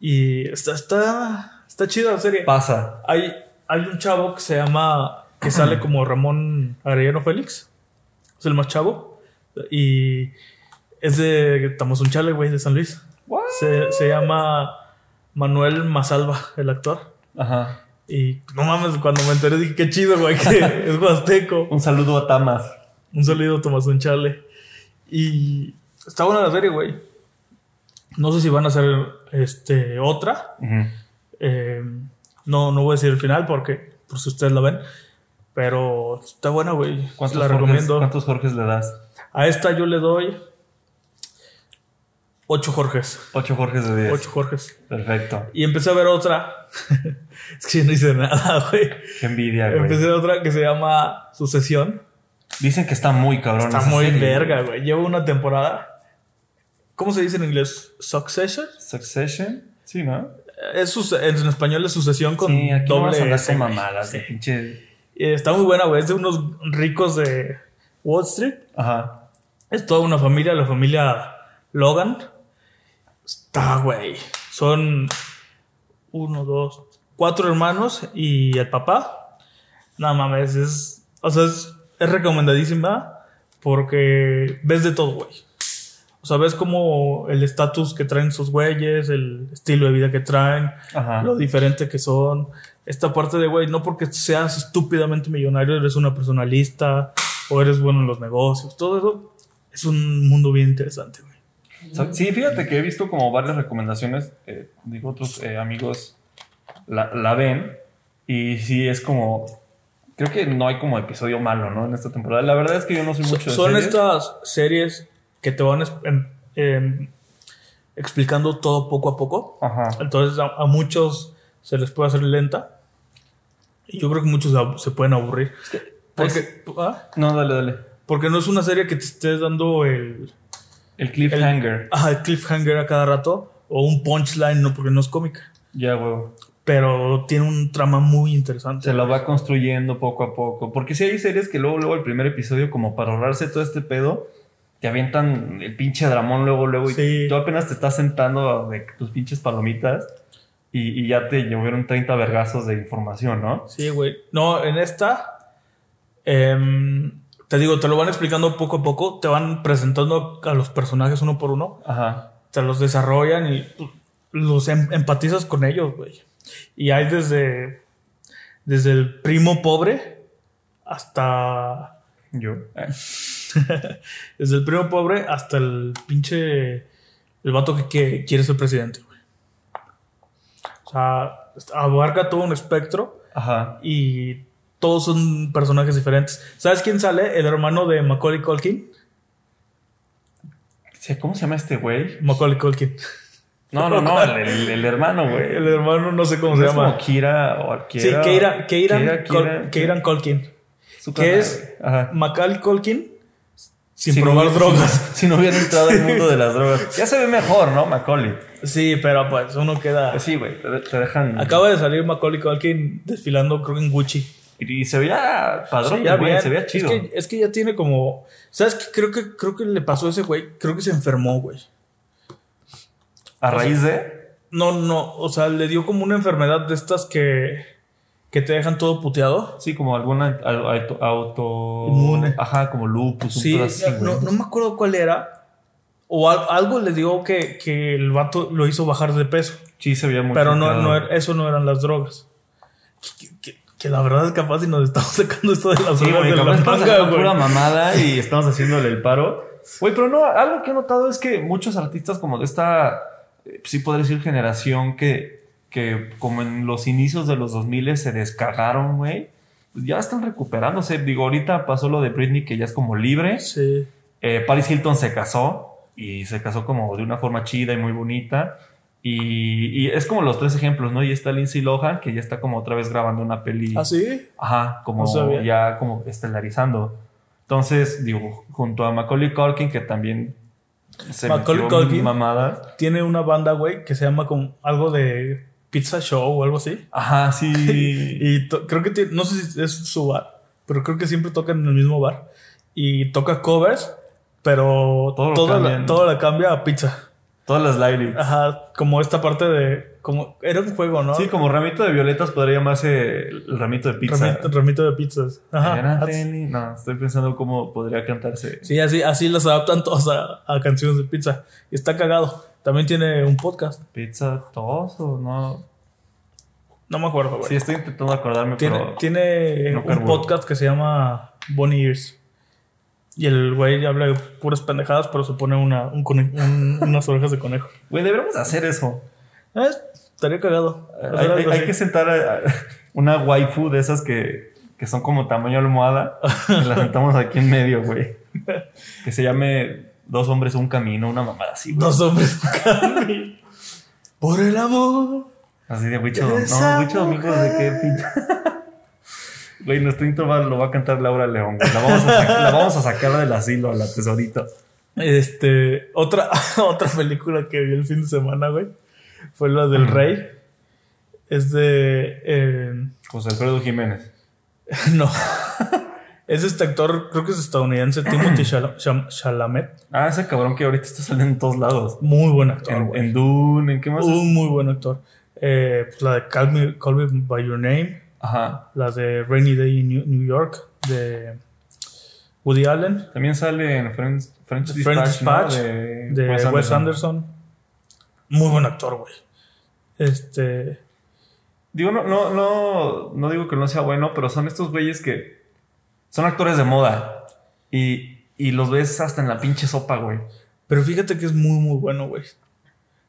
Speaker 1: Y está, está, está chida la serie.
Speaker 2: Pasa.
Speaker 1: Hay, hay un chavo que se llama, que sale como Ramón Arellano Félix. Es el más chavo. Y es de Tamazunchale, güey, de San Luis. Se, se llama Manuel Masalva, el actor. Ajá. Y no mames, cuando me enteré dije, qué chido, güey, que es huasteco.
Speaker 2: Un saludo a Tamas.
Speaker 1: Un saludo a Tomás Unchale. Y está buena la serie, güey. No sé si van a hacer este, otra. Eh, no, no voy a decir el final porque por si ustedes la ven. Pero está buena, güey.
Speaker 2: ¿Cuántos, la recomiendo. ¿Cuántos Jorges le das?
Speaker 1: A esta yo le doy Ocho Jorges.
Speaker 2: Ocho Jorges de 10.
Speaker 1: Ocho Jorges.
Speaker 2: Perfecto.
Speaker 1: Y empecé a ver otra. es que yo no hice nada, güey.
Speaker 2: Qué envidia, güey.
Speaker 1: Empecé a ver otra que se llama Sucesión.
Speaker 2: Dicen que está muy cabrón.
Speaker 1: Está muy verga, güey. Llevo una temporada. ¿Cómo se dice en inglés? ¿Succession?
Speaker 2: ¿Succession? Sí, ¿no?
Speaker 1: Es en español es sucesión con
Speaker 2: sí, aquí doble S. mamadas de pinche.
Speaker 1: Está muy buena, güey. Es de unos ricos de Wall Street. Ajá. Es toda una familia, la familia Logan. Está, güey. Son uno, dos, cuatro hermanos y el papá. No mames, es. O sea, es, recomendadísima porque ves de todo, güey. O sea, ves como el estatus que traen sus güeyes, el estilo de vida que traen, lo diferente que son. Esta parte de, güey, no porque seas estúpidamente millonario, eres una personalista o eres bueno en los negocios. Todo eso es un mundo bien interesante, güey.
Speaker 2: Sí, fíjate que he visto como varias recomendaciones, eh, digo, otros eh, amigos la, ven y sí es como, creo que no hay como episodio malo, ¿no? En esta temporada. La verdad es que yo no soy mucho
Speaker 1: de Son estas series que te van em, em, explicando todo poco a poco. Entonces a, muchos se les puede hacer lenta. Y yo creo que muchos se pueden aburrir. Porque,
Speaker 2: ¿ah? No, dale, dale.
Speaker 1: Porque no es una serie que te estés dando el
Speaker 2: el cliffhanger.
Speaker 1: El, ajá, el cliffhanger a cada rato. o un punchline, no porque no es cómica.
Speaker 2: Ya, huevo.
Speaker 1: Pero tiene un trama muy interesante.
Speaker 2: Se lo va construyendo poco a poco. Porque si hay series que luego, luego el primer episodio, como para ahorrarse todo este pedo, te avientan el pinche dramón luego, luego.
Speaker 1: Sí.
Speaker 2: Y tú apenas te estás sentando de tus pinches palomitas y, y ya te llovieron 30 vergazos de información, ¿no?
Speaker 1: Sí, güey. No, en esta, em, te digo, te lo van explicando poco a poco, te van presentando a los personajes uno por uno,
Speaker 2: Ajá.
Speaker 1: te los desarrollan y pues, los em- empatizas con ellos, güey. Y hay desde, desde el primo pobre hasta...
Speaker 2: Yo. Eh,
Speaker 1: Desde el primo pobre hasta el pinche... El vato que, que quiere ser presidente, güey. O sea, abarca todo un espectro
Speaker 2: Ajá.
Speaker 1: y todos son personajes diferentes. ¿Sabes quién sale? El hermano de Macaulay Culkin.
Speaker 2: ¿Cómo se llama este güey?
Speaker 1: Macaulay Culkin.
Speaker 2: No, no, no, el, el- el hermano, güey.
Speaker 1: El hermano no sé cómo se
Speaker 2: ¿No es
Speaker 1: llama.
Speaker 2: como Kira o
Speaker 1: Sí,
Speaker 2: Kira.
Speaker 1: Keiran,
Speaker 2: Kira,
Speaker 1: Col-
Speaker 2: Kira,
Speaker 1: Keiran Culkin. que es.
Speaker 2: Ajá.
Speaker 1: Macaulay Culkin sin
Speaker 2: Si no
Speaker 1: probar
Speaker 2: hubiera-
Speaker 1: drogas.
Speaker 2: Si, no hubiera entrado al mundo de las drogas. Ya se ve mejor, ¿no? Macaulay.
Speaker 1: Sí, pero pues uno queda...
Speaker 2: Pues sí, güey. Te, te dejan.
Speaker 1: Acaba de salir Macaulay Culkin desfilando creo que en Gucci.
Speaker 2: Y se veía padrón,
Speaker 1: Sí, ya
Speaker 2: güey.
Speaker 1: bien.
Speaker 2: Se veía chido.
Speaker 1: Es que, es que ya tiene como... ¿Sabes qué? Creo que, creo que le pasó a ese güey. Creo que se enfermó, güey.
Speaker 2: A raíz de.
Speaker 1: No, no. O sea, le dio como una enfermedad de estas que... Que te dejan todo puteado.
Speaker 2: Sí, como alguna al- auto. auto
Speaker 1: Inmune.
Speaker 2: Ajá, como lupus.
Speaker 1: Sí,
Speaker 2: así,
Speaker 1: no, no me acuerdo cuál era. O al- algo le dio que, que el vato lo hizo bajar de peso.
Speaker 2: Sí, se veía muy
Speaker 1: Pero no, no eso no eran las drogas. Que, que- que la verdad es capaz si nos estamos sacando esto de las
Speaker 2: Sí, güey,
Speaker 1: de la manga, güey.
Speaker 2: pura mamada y estamos haciéndole el paro. Güey, pero no, algo que he notado es que muchos artistas como de esta, eh, sí podría decir generación que, que como en los inicios de los 2000 se descagaron, güey, pues ya están recuperándose. Digo, ahorita pasó lo de Britney que ya es como libre.
Speaker 1: Sí.
Speaker 2: Eh, Paris Hilton se casó y se casó como de una forma chida y muy bonita. Y, y es como los tres ejemplos, ¿no? Y está Lindsay Lohan, que ya está como otra vez grabando una peli.
Speaker 1: ¿Ah, sí?
Speaker 2: Ajá, como
Speaker 1: No
Speaker 2: ya como estelarizando. Entonces, digo, junto a Macaulay Culkin, que también se
Speaker 1: Macaulay
Speaker 2: metió
Speaker 1: Culkin.
Speaker 2: mamadas.
Speaker 1: Tiene una banda, güey, que se llama como algo de Pizza Show o algo así.
Speaker 2: Ajá, sí.
Speaker 1: Y creo que tiene, no sé si es su bar, pero creo que siempre tocan en el mismo bar. Y toca covers, pero
Speaker 2: Todo lo
Speaker 1: todo, la, todo la cambia a pizza.
Speaker 2: Todas las lyrics.
Speaker 1: Ajá, como esta parte de. como Era un juego, ¿no?
Speaker 2: Sí, como ramito de violetas podría llamarse el ramito de pizza.
Speaker 1: Ramito, ramito de pizzas. Ajá.
Speaker 2: No, estoy pensando cómo podría cantarse.
Speaker 1: Sí, así, así las adaptan todas a, a canciones de pizza. Y está cagado. También tiene un podcast.
Speaker 2: Pizza tos o no.
Speaker 1: No me acuerdo, güey.
Speaker 2: Sí, estoy intentando acordarme,
Speaker 1: tiene
Speaker 2: pero.
Speaker 1: tiene
Speaker 2: no
Speaker 1: un
Speaker 2: carburo.
Speaker 1: podcast que se llama Bonnie Ears. Y el güey habla de puras pendejadas, pero se pone una, un un- unas orejas de conejo.
Speaker 2: Güey, deberíamos hacer eso.
Speaker 1: Eh, estaría cagado.
Speaker 2: Hay,
Speaker 1: Hacer
Speaker 2: hay- que sentar a- a una waifu de esas que, que son como tamaño almohada. y la sentamos aquí en medio, güey. Que se llame Dos hombres, un camino, una mamada así, güey.
Speaker 1: Dos hombres Cami. Por el amor.
Speaker 2: Así de Huicho No, Huicho Domingos, ¿de qué pinche? Güey, nuestro intro va- lo va a cantar Laura León, güey. La vamos a, sacar, la vamos a sacar del asilo, a la tesorito.
Speaker 1: Este, otra, otra película que vi el fin de semana, güey, fue la del Rey. Es de. eh,
Speaker 2: José Alfredo Jiménez.
Speaker 1: no. es este actor, creo que es estadounidense, Timothy Chalamet.
Speaker 2: Ah, ese cabrón que ahorita está saliendo en todos lados.
Speaker 1: Muy buen actor,
Speaker 2: En, en Dune, ¿en qué más?
Speaker 1: Un muy buen actor. Eh, pues la de Call Me, Call Me By Your Name.
Speaker 2: Ajá.
Speaker 1: La de Rainy Day in New, York. De Woody Allen.
Speaker 2: También sale en French, French Dispatch,
Speaker 1: French Dispatch,
Speaker 2: ¿no?
Speaker 1: de Wes, Anderson. Muy buen actor, güey. Este.
Speaker 2: Digo, no, no, no, no digo que no sea bueno, pero son estos güeyes que son actores de moda. Y, y los ves hasta en la pinche sopa, güey.
Speaker 1: Pero fíjate que es muy, muy bueno, güey.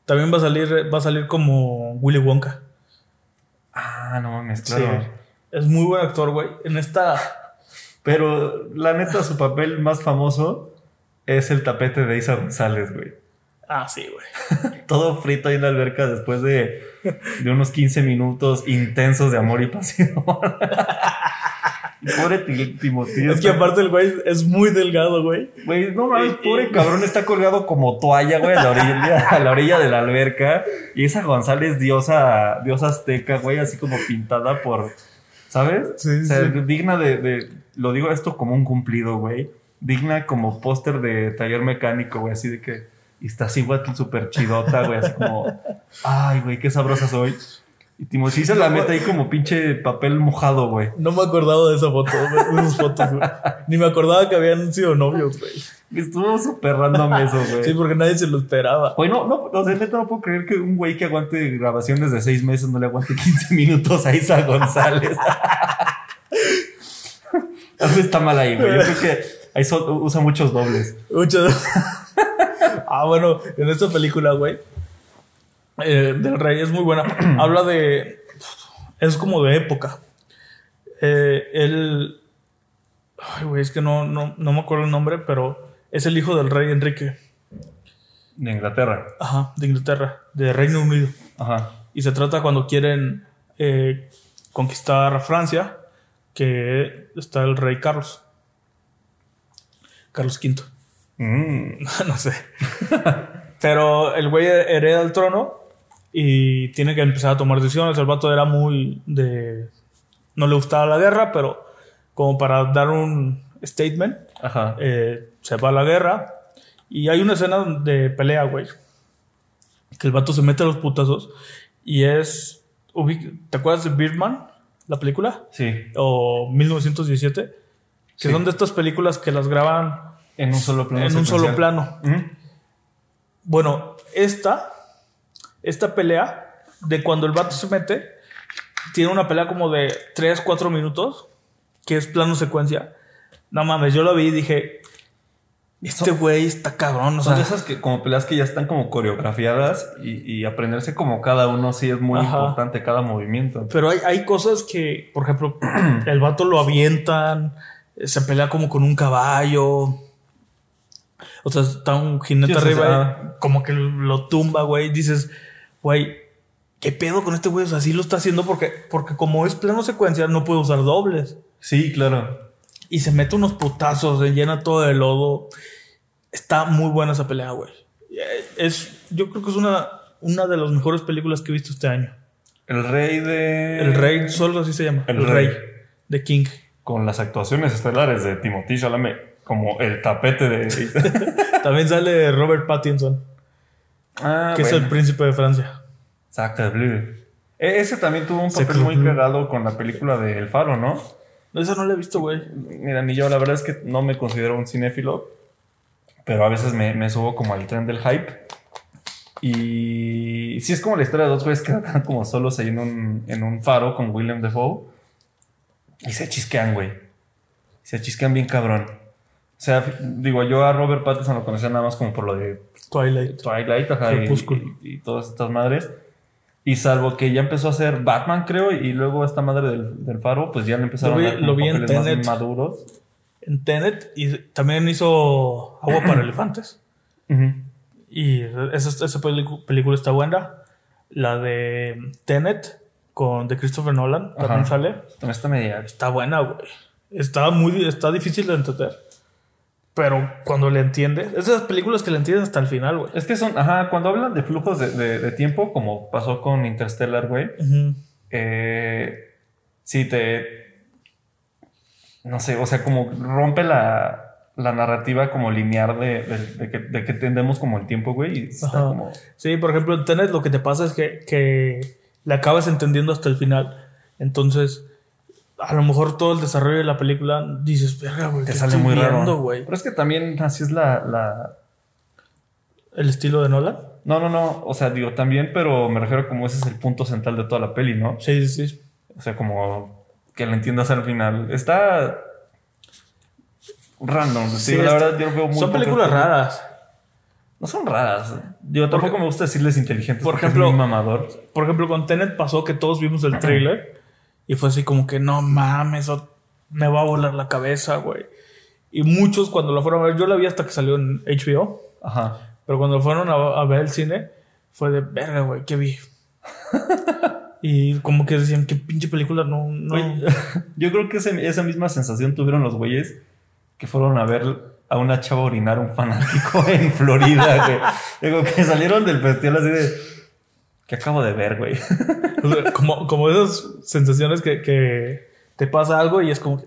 Speaker 1: También va a salir, va a salir como Willy Wonka.
Speaker 2: Ah, no mames,
Speaker 1: Sí.
Speaker 2: claro.
Speaker 1: Es muy buen actor, güey. En esta.
Speaker 2: Pero la neta, su papel más famoso es el tapete de Isa González, güey.
Speaker 1: Ah, sí, güey.
Speaker 2: Todo frito ahí en la alberca después de, de unos 15 minutos intensos de amor y pasión. Pobre Timoteo.
Speaker 1: Es que aparte el güey es muy delgado, güey.
Speaker 2: Güey, no mames, pobre cabrón está colgado como toalla, güey, a la orilla, a la orilla de la alberca. Y esa González diosa, diosa azteca, güey, así como pintada por, ¿sabes?
Speaker 1: Sí,
Speaker 2: o sea,
Speaker 1: sí.
Speaker 2: digna de, de, lo digo esto como un cumplido, güey. Digna como póster de taller mecánico, güey, así de que, y está así, güey, súper chidota, güey, así como, ay, güey, qué sabrosa soy. Y Timothy se la mete ahí como pinche papel mojado, güey.
Speaker 1: No me acordaba de esa foto, de esas fotos, güey. Ni me acordaba que habían sido novios, güey.
Speaker 2: Estuvo súper random eso, güey.
Speaker 1: Sí, porque nadie se lo esperaba.
Speaker 2: Güey, no, no, o sea, neta no puedo creer que un güey que aguante grabaciones de seis meses no le aguante 15 minutos a Isa González. Algo está mal ahí, güey. Yo creo que ahí so- usa muchos dobles.
Speaker 1: Mucho. ah, bueno, en esta película, güey, eh, del rey es muy buena. Habla de. Es como de época. Eh, él. Ay, güey, es que no, no, no me acuerdo el nombre, pero es el hijo del rey Enrique.
Speaker 2: De Inglaterra.
Speaker 1: Ajá, de Inglaterra, de Reino Unido.
Speaker 2: Ajá.
Speaker 1: Y se trata cuando quieren eh, conquistar a Francia, que está el rey Carlos. Carlos V.
Speaker 2: Mm.
Speaker 1: no sé. Pero el güey hereda el trono y tiene que empezar a tomar decisiones. El vato era muy de... No le gustaba la guerra, pero como para dar un statement,
Speaker 2: Ajá.
Speaker 1: eh, se va a la guerra. Y hay una escena de pelea, güey. Que el vato se mete a los putazos y es... ¿Te acuerdas de Birdman? La película.
Speaker 2: Sí.
Speaker 1: O 1917. Que
Speaker 2: Sí.
Speaker 1: son de estas películas que las graban
Speaker 2: En un solo plano.
Speaker 1: en un solo plano.
Speaker 2: Mm.
Speaker 1: Bueno, esta, esta pelea, de cuando el vato se mete, tiene una pelea como de 3, 4 minutos, que es plano secuencia. No mames, yo lo vi y dije, este güey está cabrón, o
Speaker 2: Son
Speaker 1: sea,
Speaker 2: esas que como peleas que ya están como coreografiadas y, y aprenderse como cada uno sí es muy
Speaker 1: Ajá.
Speaker 2: importante, cada movimiento.
Speaker 1: pero hay, hay cosas que, por ejemplo, el vato lo avientan, se pelea como con un caballo. O sea, está un jinete
Speaker 2: Sí, o sea,
Speaker 1: arriba, como que lo tumba, güey. Dices, güey, ¿qué pedo con este güey? O sea, sí lo está haciendo porque, porque como es plano secuencia, no puede usar dobles.
Speaker 2: Sí, claro.
Speaker 1: Y se mete unos putazos, se llena todo de lodo. Está muy buena esa pelea, güey. Es, yo creo que es una, una de las mejores películas que he visto este año.
Speaker 2: El rey de...
Speaker 1: El Rey, solo así se llama.
Speaker 2: El
Speaker 1: El,
Speaker 2: Rey.
Speaker 1: Rey. De King.
Speaker 2: Con las actuaciones estelares de Timothy Chalamet. Como el tapete de...
Speaker 1: También sale Robert Pattinson,
Speaker 2: ah,
Speaker 1: que es el príncipe de Francia.
Speaker 2: Sacre Bleu. E- Ese también tuvo un papel muy cagado con la película de El Faro, ¿no?
Speaker 1: No, Esa no la he visto, güey.
Speaker 2: Mira, ni yo, la verdad es que no me considero un cinéfilo, pero a veces me, me subo como al tren del hype. Y sí es como la historia de dos güeyes que están como solos ahí en un, en un faro con William Defoe. Y se chisquean, güey. Se chisquean bien cabrón. O sea, digo, yo a Robert Pattinson lo conocía nada más como por lo de
Speaker 1: Twilight.
Speaker 2: Twilight ajá, y, y- y todas estas madres. Y salvo que ya empezó a hacer Batman, creo, y luego esta madre del, del faro, pues ya le empezaron
Speaker 1: Lo vi-
Speaker 2: a dar
Speaker 1: lo vi en
Speaker 2: papeles más
Speaker 1: Tenet.
Speaker 2: maduros.
Speaker 1: En Tenet y también hizo Agua para Elefantes.
Speaker 2: Ujú.
Speaker 1: Y esa, esa película está buena. La de Tenet con de Christopher Nolan también
Speaker 2: Ajá.
Speaker 1: sale.
Speaker 2: También está media.
Speaker 1: Está buena, güey. Está muy está difícil de entender. Pero cuando le entiendes, esas películas que le entiendes hasta el final, güey.
Speaker 2: Es que son, ajá, cuando hablan de flujos de, de- de tiempo, como pasó con Interstellar, güey,
Speaker 1: Ujú.
Speaker 2: eh, sí te. No sé, o sea, como rompe la, la narrativa como lineal de, de- que, de que entendemos como el tiempo, güey, y está
Speaker 1: Ajá.
Speaker 2: como.
Speaker 1: Sí, por ejemplo, en Tenet lo que te pasa es que, que le acabas entendiendo hasta el final. Entonces, a lo mejor todo el desarrollo de la película dices, verga, güey,
Speaker 2: Te
Speaker 1: ¿qué
Speaker 2: sale muy
Speaker 1: viendo,
Speaker 2: raro. Pero es que también así es la, la.
Speaker 1: El estilo de Nolan.
Speaker 2: No, no, no. O sea, digo también, pero me refiero como ese es el punto central de toda la peli, ¿no?
Speaker 1: Sí, sí, sí.
Speaker 2: O sea, como que la entiendas al final. Está random.
Speaker 1: Sí,
Speaker 2: la
Speaker 1: está-
Speaker 2: verdad, yo veo muy
Speaker 1: Son películas raras.
Speaker 2: No son raras. Yo tampoco me gusta decirles inteligentes.
Speaker 1: por
Speaker 2: porque es
Speaker 1: ejemplo-
Speaker 2: muy mamador.
Speaker 1: Por ejemplo, con Tenet pasó que todos vimos el trailer y fue así como que no mames, me va a volar la cabeza, güey. Y muchos cuando lo fueron a ver, yo la vi hasta que salió en HBO,
Speaker 2: Ajá.
Speaker 1: pero cuando fueron a, a ver el cine, fue de verga, güey, ¿qué vi? Y como que decían, qué pinche película, no, no.
Speaker 2: Yo creo que ese- esa misma sensación tuvieron los güeyes que fueron a ver a una chava orinar a un fanático en Florida, güey. Digo, que salieron del festival así de... ¿Qué acabo de ver, güey?
Speaker 1: O sea, como, como esas sensaciones que, que te pasa algo y es como que,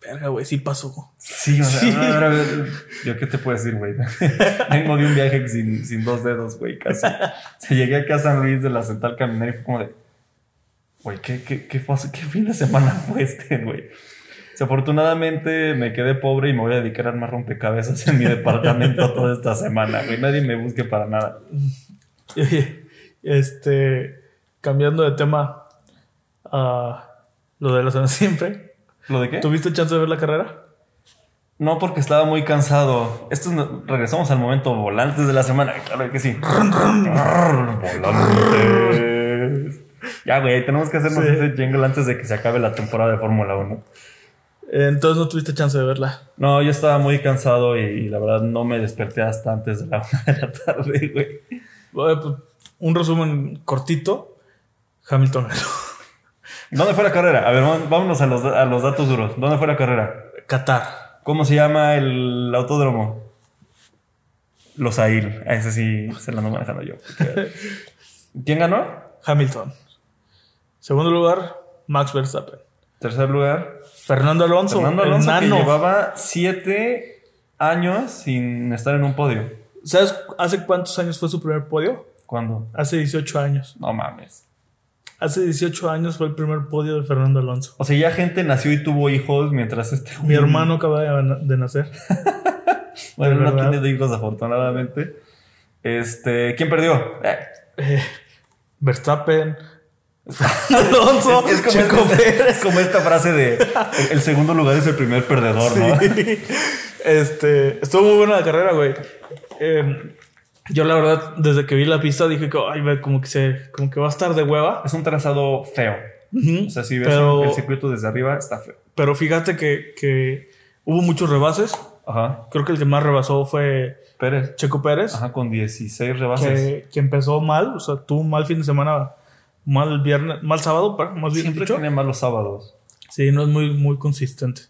Speaker 1: verga, güey, sí pasó.
Speaker 2: Sí, o sea,
Speaker 1: Sí.
Speaker 2: a ver, a ver, ¿yo qué te puedo decir, güey? Vengo de un viaje sin, sin dos dedos, güey, casi. Se llegué acá a San Luis de la Central Caminar y fue como de, güey, ¿qué, qué, qué, fue- qué fin de semana fue este, güey? Desafortunadamente me quedé pobre y me voy a dedicar a armar rompecabezas en mi departamento toda esta semana, güey. Nadie me busque para nada.
Speaker 1: Oye, este, cambiando de tema a lo de la zona siempre.
Speaker 2: ¿Lo de qué?
Speaker 1: ¿Tuviste chance de ver la carrera?
Speaker 2: No, porque estaba muy cansado. Esto es regresamos al momento volantes de la semana. Claro que sí. volantes. Ya, güey, tenemos que hacernos
Speaker 1: Sí.
Speaker 2: ese jingle antes de que se acabe la temporada de Fórmula 1.
Speaker 1: Eh, Entonces no tuviste chance de verla.
Speaker 2: No, yo estaba muy cansado y, la verdad no me desperté hasta antes de la una de la tarde, güey.
Speaker 1: Bueno, pues, un resumen cortito. Hamilton ganó.
Speaker 2: ¿Dónde fue la carrera? A ver, vámonos a los, a los datos duros. ¿Dónde fue la carrera?
Speaker 1: Qatar.
Speaker 2: ¿Cómo se llama el autódromo? Los AIL. A ese sí se lo ando manejando yo. porque- ¿Quién ganó?
Speaker 1: Hamilton. Segundo lugar, Max Verstappen.
Speaker 2: Tercer lugar.
Speaker 1: Fernando Alonso.
Speaker 2: Fernando
Speaker 1: el
Speaker 2: Alonso, que llevaba siete años sin estar en un podio.
Speaker 1: ¿Sabes hace cuántos años fue su primer podio?
Speaker 2: ¿Cuándo?
Speaker 1: Hace 18 años.
Speaker 2: No mames.
Speaker 1: Hace 18 años fue el primer podio de Fernando Alonso.
Speaker 2: O sea, ya gente nació y tuvo hijos mientras este
Speaker 1: Mi hermano acaba de, nacer.
Speaker 2: Bueno,
Speaker 1: de
Speaker 2: no
Speaker 1: verdad.
Speaker 2: tiene hijos afortunadamente. Este, ¿quién perdió? Eh,
Speaker 1: Eh, Verstappen. Alonso.
Speaker 2: es, es como
Speaker 1: Checo
Speaker 2: esta,
Speaker 1: Pérez.
Speaker 2: es como esta frase de el, segundo lugar es el primer perdedor, ¿no?
Speaker 1: Este, estuvo muy buena la carrera, güey. Eh, yo la verdad, desde que vi la pista dije que, ay, como que se, como que va a estar de hueva.
Speaker 2: Es un trazado feo. O sea, si ves
Speaker 1: pero,
Speaker 2: el circuito desde arriba, está feo.
Speaker 1: pero fíjate que, que hubo muchos rebases.
Speaker 2: Ajá.
Speaker 1: Creo que el que más rebasó fue
Speaker 2: Pérez.
Speaker 1: Checo Pérez.
Speaker 2: Ajá, con 16 rebases.
Speaker 1: que, que empezó mal, o sea, tuvo un mal fin de semana, mal viernes, mal sábado, más bien
Speaker 2: Siempre
Speaker 1: dicho.
Speaker 2: tiene malos sábados.
Speaker 1: Sí, no es muy, muy consistente.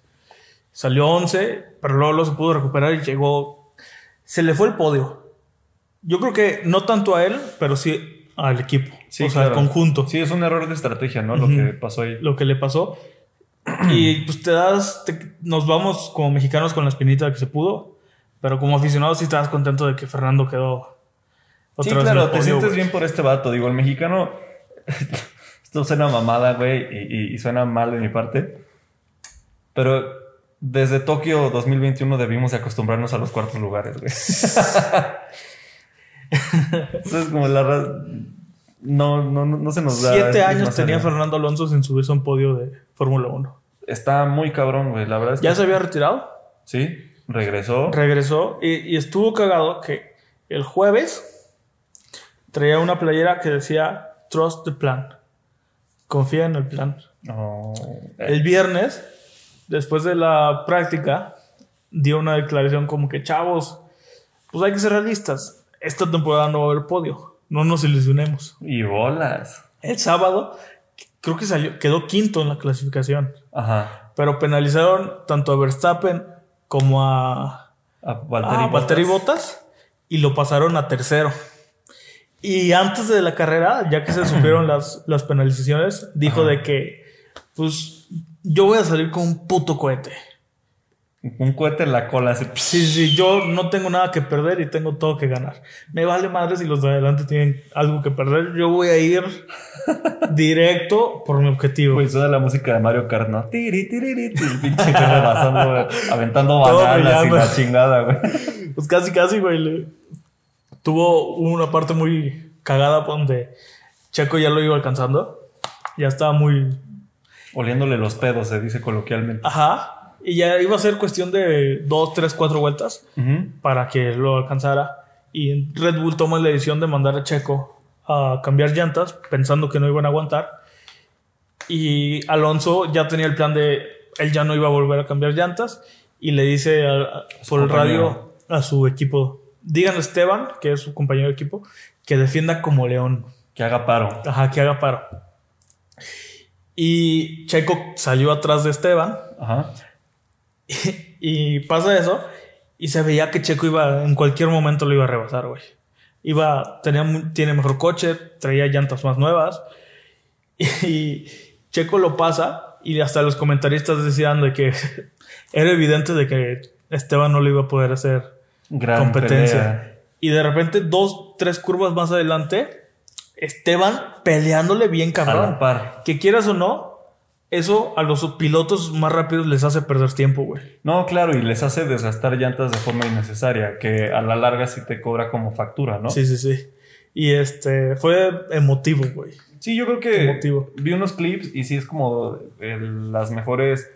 Speaker 1: Salió 11, pero luego, luego se pudo recuperar y llegó. Se le fue el podio. Yo creo que no tanto a él, pero sí al equipo.
Speaker 2: Sí,
Speaker 1: o sea, al
Speaker 2: claro.
Speaker 1: conjunto.
Speaker 2: Sí, es un error de estrategia, ¿no? Lo
Speaker 1: Ujú.
Speaker 2: que pasó ahí.
Speaker 1: Lo que le pasó. y pues te das. te- nos vamos como mexicanos con la espinita que se pudo. Pero como aficionados sí estabas contento de que Fernando quedó.
Speaker 2: Sí,
Speaker 1: otra vez en
Speaker 2: claro, te sientes
Speaker 1: güey.
Speaker 2: bien por este vato. Digo, el mexicano. Esto suena mamada, güey, y, y- y suena mal de mi parte. Pero desde Tokio 2021 debimos de acostumbrarnos a los cuartos lugares, güey. Eso es como la. No, no, no, se nos da.
Speaker 1: Siete años tenía. Fernando Alonso sin subirse a un podio de Fórmula 1.
Speaker 2: Está muy cabrón, güey. La verdad es que.
Speaker 1: Ya se había retirado,
Speaker 2: Sí, regresó.
Speaker 1: regresó y, y estuvo cagado que el jueves traía una playera que decía Trust the Plan. Confía en el plan.
Speaker 2: No.
Speaker 1: El viernes, después de la práctica, dio una declaración como que, chavos, pues hay que ser realistas. Esta temporada no va a haber podio. No nos ilusionemos.
Speaker 2: Y bolas.
Speaker 1: El sábado, creo que salió, quedó quinto en la clasificación.
Speaker 2: Ajá.
Speaker 1: Pero penalizaron tanto a Verstappen como a,
Speaker 2: A Valtteri
Speaker 1: a Valtteri
Speaker 2: Bottas.
Speaker 1: Bottas y lo pasaron a tercero. Y antes de la carrera, ya que se supieron las, las penalizaciones, dijo
Speaker 2: Ajá.
Speaker 1: de que, pues, yo voy a salir con un puto cohete.
Speaker 2: Un cohete en la cola. Así.
Speaker 1: Sí, sí, yo no tengo nada que perder y tengo todo que ganar. Me vale madre si los de adelante tienen algo que perder. Yo voy a ir directo por mi objetivo.
Speaker 2: Güey, suena la música de Mario Kart, ¿no? Tiri, tiri, pinche rebasando, aventando bananas y la chingada, güey.
Speaker 1: Pues casi, casi, güey. Tuvo una parte muy cagada donde Checo ya lo iba alcanzando. Ya estaba muy.
Speaker 2: Oliéndole los pedos, se dice coloquialmente.
Speaker 1: Ajá. Y ya iba a ser cuestión de dos, tres, cuatro vueltas para que lo alcanzara. Y Red Bull toma la decisión de mandar a Checo a cambiar llantas, pensando que no iban a aguantar. Y Alonso ya tenía el plan de él ya no iba a volver a cambiar llantas. Y le dice a- a- por el radio a su equipo: Digan a Esteban, que es su compañero de equipo, que defienda como león.
Speaker 2: Que haga paro.
Speaker 1: Ajá, que haga paro. Y Checo salió atrás de Esteban.
Speaker 2: Ajá.
Speaker 1: Y, pasa eso. Y se veía que Checo iba, en cualquier momento lo iba a rebasar, güey. Iba, tenía, tiene mejor coche, traía llantas más nuevas. Y, Checo lo pasa. Y hasta los comentaristas decían de que era evidente de que Esteban no le iba a poder hacer competencia. Y de repente, dos, tres curvas más adelante, Esteban peleándole bien cabrón. Que quieras o no, eso a los pilotos más rápidos les hace perder tiempo, güey.
Speaker 2: No, claro, y les hace desgastar llantas de forma innecesaria, que a la larga sí te cobra como factura, ¿no?
Speaker 1: Sí, sí, sí. Y este fue emotivo, güey.
Speaker 2: Sí, yo creo que emotivo. vi unos clips y sí es como las mejores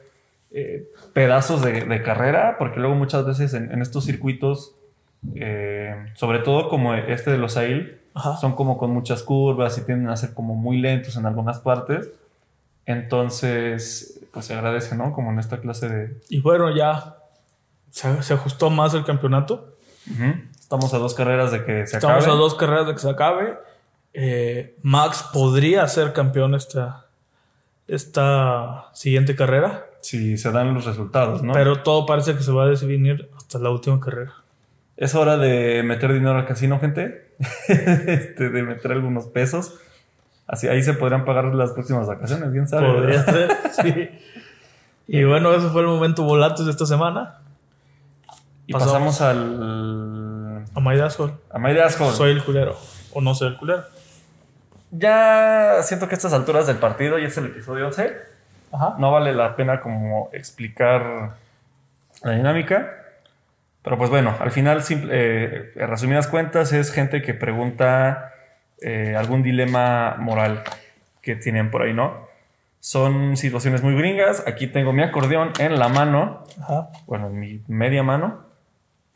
Speaker 2: eh, pedazos de, carrera, porque luego muchas veces en, estos circuitos, eh, sobre todo como este de los AIL, son como con muchas curvas y tienden a ser como muy lentos en algunas partes. Entonces, pues se agradece, ¿no? Como en esta clase de...
Speaker 1: Y bueno, ya se, ajustó más el campeonato.
Speaker 2: Estamos a dos carreras de que se
Speaker 1: acabe. Estamos a dos carreras de que se acabe. Eh, Max podría ser campeón esta, esta siguiente carrera.
Speaker 2: Si se dan los resultados, ¿no?
Speaker 1: Pero todo parece que se va a definir hasta la última carrera.
Speaker 2: Es hora de meter dinero al casino, gente. este, de meter algunos pesos. Así ahí se podrían pagar las próximas vacaciones, bien sabe. Podría ser, sí.
Speaker 1: Y bueno, ese fue el momento volantes de esta semana.
Speaker 2: Y pasamos, al.
Speaker 1: A Maidasco.
Speaker 2: A Maidasco.
Speaker 1: Soy el culero. O no soy el culero.
Speaker 2: Ya siento que a estas alturas del partido, y es el episodio 11, Ajá. no vale la pena como explicar la dinámica. Pero pues bueno, al final, simple, eh, en resumidas cuentas, es gente que pregunta eh, algún dilema moral que tienen por ahí, ¿no? Son situaciones muy gringas. Aquí tengo mi acordeón en la mano. Ajá. Bueno, en mi media mano.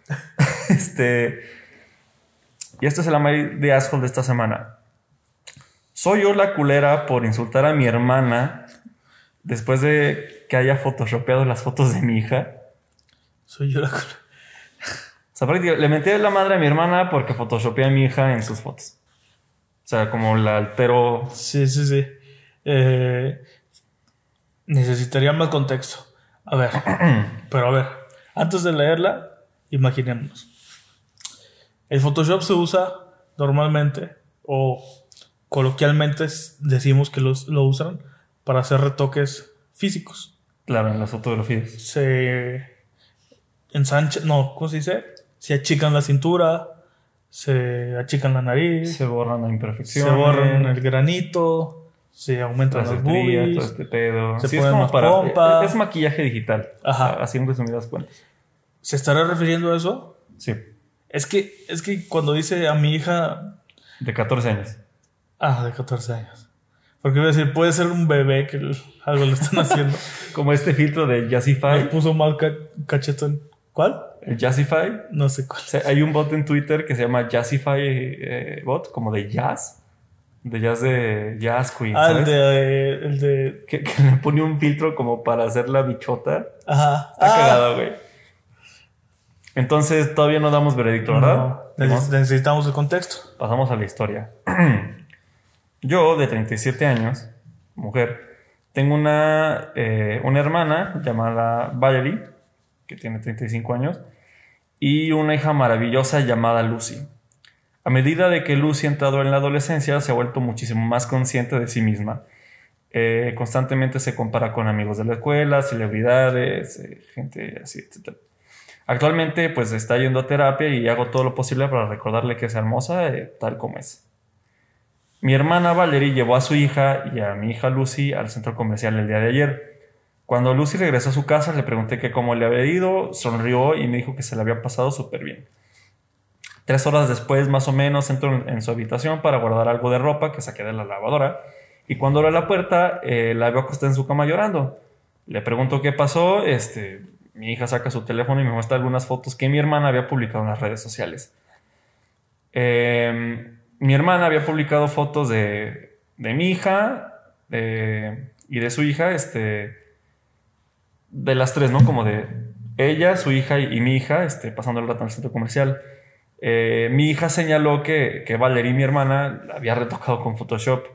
Speaker 2: este. Y este es el amarillo de asshole de esta semana. Soy yo la culera por insultar a mi hermana después de que haya photoshopeado las fotos de mi hija.
Speaker 1: Soy yo la culera.
Speaker 2: O sea, le metí la madre a mi hermana porque photoshopeé a mi hija en sus fotos. O sea, como la altero.
Speaker 1: Sí, sí, sí. Eh, necesitaría más contexto. A ver. pero a ver. Antes de leerla, imaginémonos. El Photoshop se usa normalmente o coloquialmente decimos que lo usan para hacer retoques físicos.
Speaker 2: Claro, en las fotografías.
Speaker 1: Se ensancha, no, ¿cómo se dice? se achican la cintura, se achican la nariz,
Speaker 2: se borran las imperfecciones,
Speaker 1: se borran el granito, se aumentan las, boobies,
Speaker 2: todo este pedo. Se ponen es para, Es maquillaje digital. Ajá. Así en resumidas cuentas.
Speaker 1: ¿Se estará refiriendo a eso?
Speaker 2: Sí.
Speaker 1: Es que, es que cuando dice a mi hija.
Speaker 2: De 14 años.
Speaker 1: Ah, de 14 años. Porque iba a decir, puede ser un bebé que algo le están haciendo.
Speaker 2: Como este filtro de Jazzify.
Speaker 1: Me puso mal cachetón. ¿Cuál?
Speaker 2: ¿El Jazzify?
Speaker 1: No sé cuál.
Speaker 2: hay un bot en Twitter que se llama Jazzify eh, bot, como de jazz. De jazz de Jazz Queen.
Speaker 1: Ah, el de. El de...
Speaker 2: Que, le pone un filtro como para hacer la bichota. Ajá. Está ah. cagado, güey. Entonces todavía no damos veredicto, ¿verdad?
Speaker 1: necesitamos el contexto.
Speaker 2: Pasamos a la historia. Yo, de 37 años, mujer, tengo una, eh, una hermana llamada Valerie que tiene 35 años, y una hija maravillosa llamada Lucy. A medida de que Lucy ha entrado en la adolescencia, se ha vuelto muchísimo más consciente de sí misma. Eh, constantemente se compara con amigos de la escuela, celebridades, eh, gente así, etc. Actualmente, pues está yendo a terapia y hago todo lo posible para recordarle que es hermosa eh, tal como es. Mi hermana Valerie llevó a su hija y a mi hija Lucy al centro comercial el día de ayer. Cuando Lucy regresó a su casa, le pregunté que cómo le había ido, sonrió y me dijo que se le había pasado súper bien. Tres horas después, más o menos, entro en su habitación para guardar algo de ropa que saqué de la lavadora. Y cuando abro la puerta, eh, la veo acostada en su cama llorando. Le pregunto qué pasó. Este, mi hija saca su teléfono y me muestra algunas fotos que mi hermana había publicado en las redes sociales. Em, mi hermana había publicado fotos de, de mi hija y de su hija, este, de las tres, ¿no? Como de ella, su hija y, mi hija, este, pasando el rato en el centro comercial. Eh, mi hija señaló que, que Valerie, mi hermana, la había retocado con Photoshop.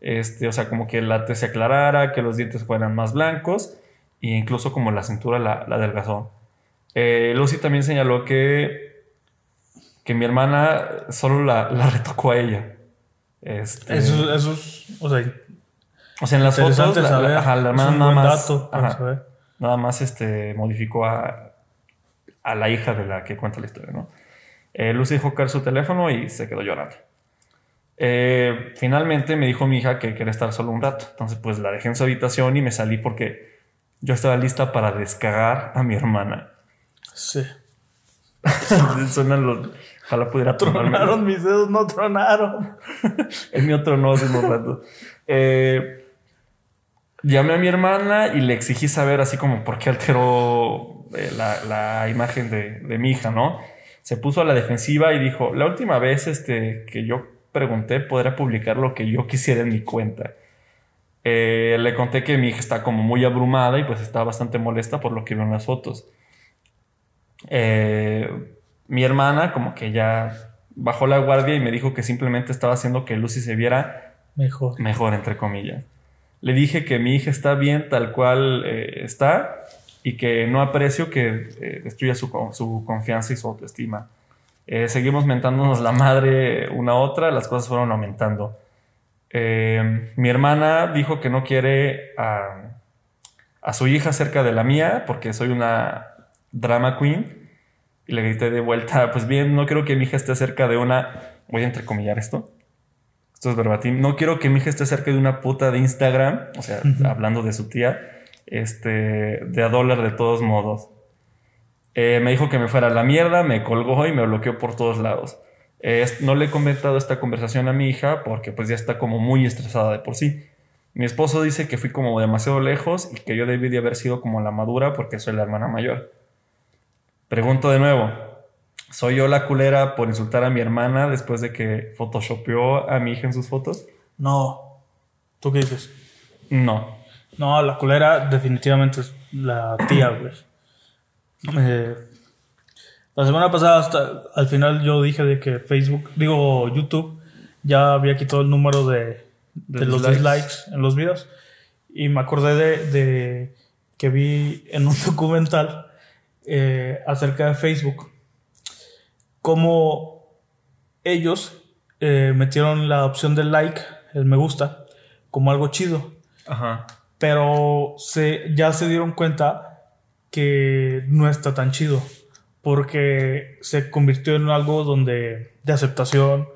Speaker 2: Este, o sea, como que la tez se aclarara, que los dientes fueran más blancos e incluso como la cintura la, la adelgazó. Eh, Lucy también señaló que, que mi hermana solo la, la retocó a ella. Este,
Speaker 1: Eso, eso es, o sea,
Speaker 2: o sea, en las fotos, la, la- ajá, la
Speaker 1: es
Speaker 2: hermana nada más,
Speaker 1: dato
Speaker 2: ajá. Nada más este, modificó a, a la hija de la que cuenta la historia, ¿no? Eh, Lucy dejó caer su teléfono y se quedó llorando. Eh, finalmente me dijo mi hija que quería estar solo un rato. Entonces, pues la dejé en su habitación y me salí porque yo estaba lista para descagar a mi hermana.
Speaker 1: Sí.
Speaker 2: Suenan los. Ojalá pudiera.
Speaker 1: Tronaron mis dedos, no tronaron.
Speaker 2: El mío tronó hace unos rato. Eh, llamé a mi hermana y le exigí saber así como por qué alteró eh, la, la imagen de, de mi hija, ¿no? Se puso a la defensiva y dijo, la última vez este, que yo pregunté podría publicar lo que yo quisiera en mi cuenta. Eh, le conté que mi hija está como muy abrumada y pues está bastante molesta por lo que vio en las fotos. Eh, mi hermana como que ya bajó la guardia y me dijo que simplemente estaba haciendo que Lucy se viera
Speaker 1: Mejor.
Speaker 2: mejor, entre comillas. Le dije que mi hija está bien tal cual eh, está y que no aprecio que eh, destruya su, su confianza y su autoestima. Eh, seguimos mentándonos la madre una a otra, las cosas fueron aumentando. Mi hermana dijo que no quiere a, su hija cerca de la mía porque soy una drama queen. Y le grité de vuelta, pues bien, no quiero que mi hija esté cerca de una... Voy a entrecomillar esto. Esto es verbatim. No quiero que mi hija esté cerca de una puta de Instagram, o sea, hablando de su tía, este, de a dólar de todos modos. Eh, me dijo que me fuera a la mierda, me colgó y me bloqueó por todos lados. Eh, no le he comentado esta conversación a mi hija porque pues ya está como muy estresada de por sí. Mi esposo dice que fui como demasiado lejos y que yo debí de haber sido como la madura porque soy la hermana mayor. Pregunto de nuevo, ¿soy yo la culera por insultar a mi hermana después de que photoshopeó a mi hija en sus fotos?
Speaker 1: No. ¿Tú qué dices?
Speaker 2: No.
Speaker 1: No, la culera definitivamente es la tía, güey. Eh, la semana pasada hasta al final yo dije de que Facebook, digo YouTube, ya había quitado el número de, de
Speaker 2: De
Speaker 1: los
Speaker 2: dislikes.
Speaker 1: en los videos. Y me acordé de, de que vi en un documental eh, acerca de Facebook cómo ellos eh, metieron la opción del like, el me gusta, como algo chido
Speaker 2: Ajá.
Speaker 1: pero se, ya se dieron cuenta que no está tan chido porque se convirtió en algo donde de aceptación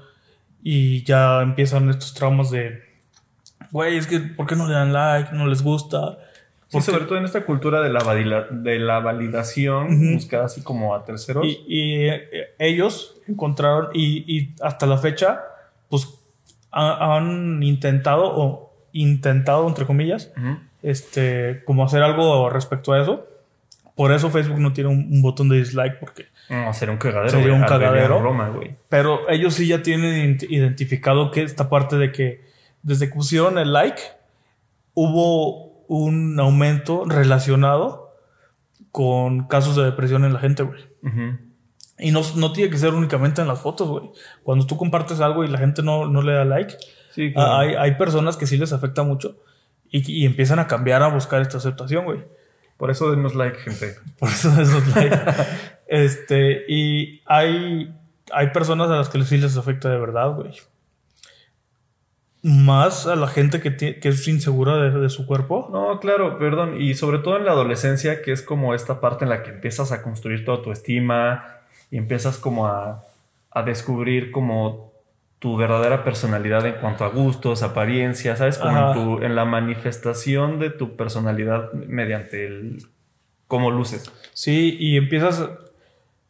Speaker 1: y ya empiezan estos traumas de güey es que ¿por qué no le dan like? no les gusta
Speaker 2: Sí, sobre todo en esta cultura de la, valida- de la validación
Speaker 1: Ujú.
Speaker 2: buscada así como a terceros.
Speaker 1: y, y, eh, ellos encontraron y, y hasta la fecha pues ha- han intentado o intentado entre comillas este, como hacer algo respecto a eso. Por eso Facebook no tiene un, un botón de dislike, porque.
Speaker 2: No, sería un cagadero.
Speaker 1: Sería un cagadero.
Speaker 2: Roma.
Speaker 1: Pero ellos sí ya tienen ident- identificado que esta parte de que desde que pusieron el like, hubo un aumento relacionado con casos de depresión en la gente, güey. Y no, no tiene que ser únicamente en las fotos, güey. Cuando tú compartes algo y la gente no, no le da like,
Speaker 2: Sí, claro.
Speaker 1: hay, hay personas que sí les afecta mucho y, y empiezan a cambiar a buscar esta aceptación, güey.
Speaker 2: Por eso denos like, gente.
Speaker 1: Por eso esos likes. este, y hay, hay personas a las que sí les afecta de verdad, güey. Más a la gente que, es insegura de, de su cuerpo.
Speaker 2: No, claro, perdón. Y sobre todo en la adolescencia, que es como esta parte en la que empiezas a construir toda tu estima y empiezas como a, a descubrir como tu verdadera personalidad en cuanto a gustos, apariencia, ¿sabes? Como
Speaker 1: Ajá.
Speaker 2: en, tu, en la manifestación de tu personalidad mediante el cómo luces.
Speaker 1: Sí, y empiezas.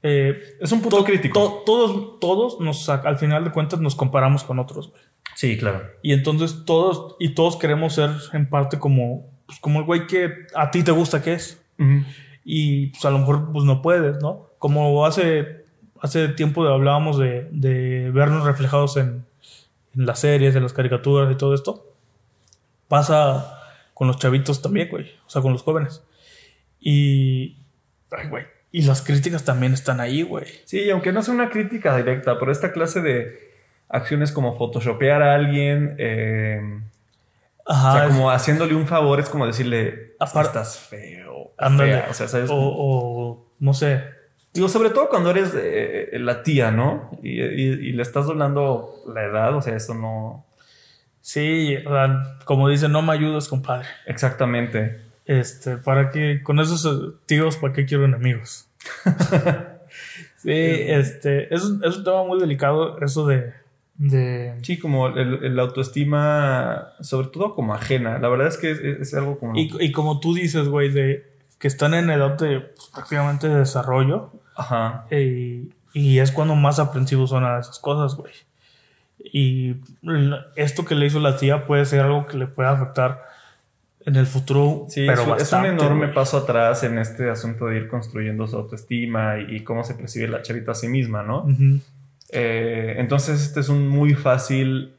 Speaker 1: eh,
Speaker 2: Es un punto crítico.
Speaker 1: to- todos, todos nos, al final de cuentas, nos comparamos con otros, güey.
Speaker 2: Sí, claro.
Speaker 1: Y entonces todos, y todos queremos ser en parte como, pues, como el güey que a ti te gusta que es.
Speaker 2: Ujú.
Speaker 1: y pues a lo mejor pues no puedes, ¿no? Como hace, hace tiempo hablábamos de, de vernos reflejados en, en las series, en las caricaturas y todo esto, pasa con los chavitos también, güey, o sea, con los jóvenes. Y, ay, güey, y las críticas también están ahí, güey.
Speaker 2: Sí, aunque no sea una crítica directa, pero esta clase de acciones como photoshopear a alguien, eh, o sea, como haciéndole un favor es como decirle, estás feo.
Speaker 1: Ándale. O sea, ¿sabes? O, no sé.
Speaker 2: Digo, sobre todo cuando eres eh, la tía, ¿no? Y, y, le estás doblando la edad, o sea, eso no...
Speaker 1: Sí, como dicen, no me ayudas, compadre.
Speaker 2: Exactamente.
Speaker 1: Este, para que con esos tíos, ¿para qué quiero enemigos? sí, este, es, es un tema muy delicado, eso de, de...
Speaker 2: Sí, como el, autoestima, sobre todo como ajena. La verdad es que es, algo como...
Speaker 1: Y, como tú dices, güey, de que están en edad de pues, prácticamente de desarrollo.
Speaker 2: Ajá.
Speaker 1: Eh, y es cuando más aprensivos son a esas cosas, güey. Y esto que le hizo la tía puede ser algo que le pueda afectar en el futuro.
Speaker 2: Sí, pero es, un enorme paso atrás en este asunto de ir construyendo su autoestima y, cómo se percibe la chavita a sí misma, ¿no? Eh, entonces, este es un muy fácil.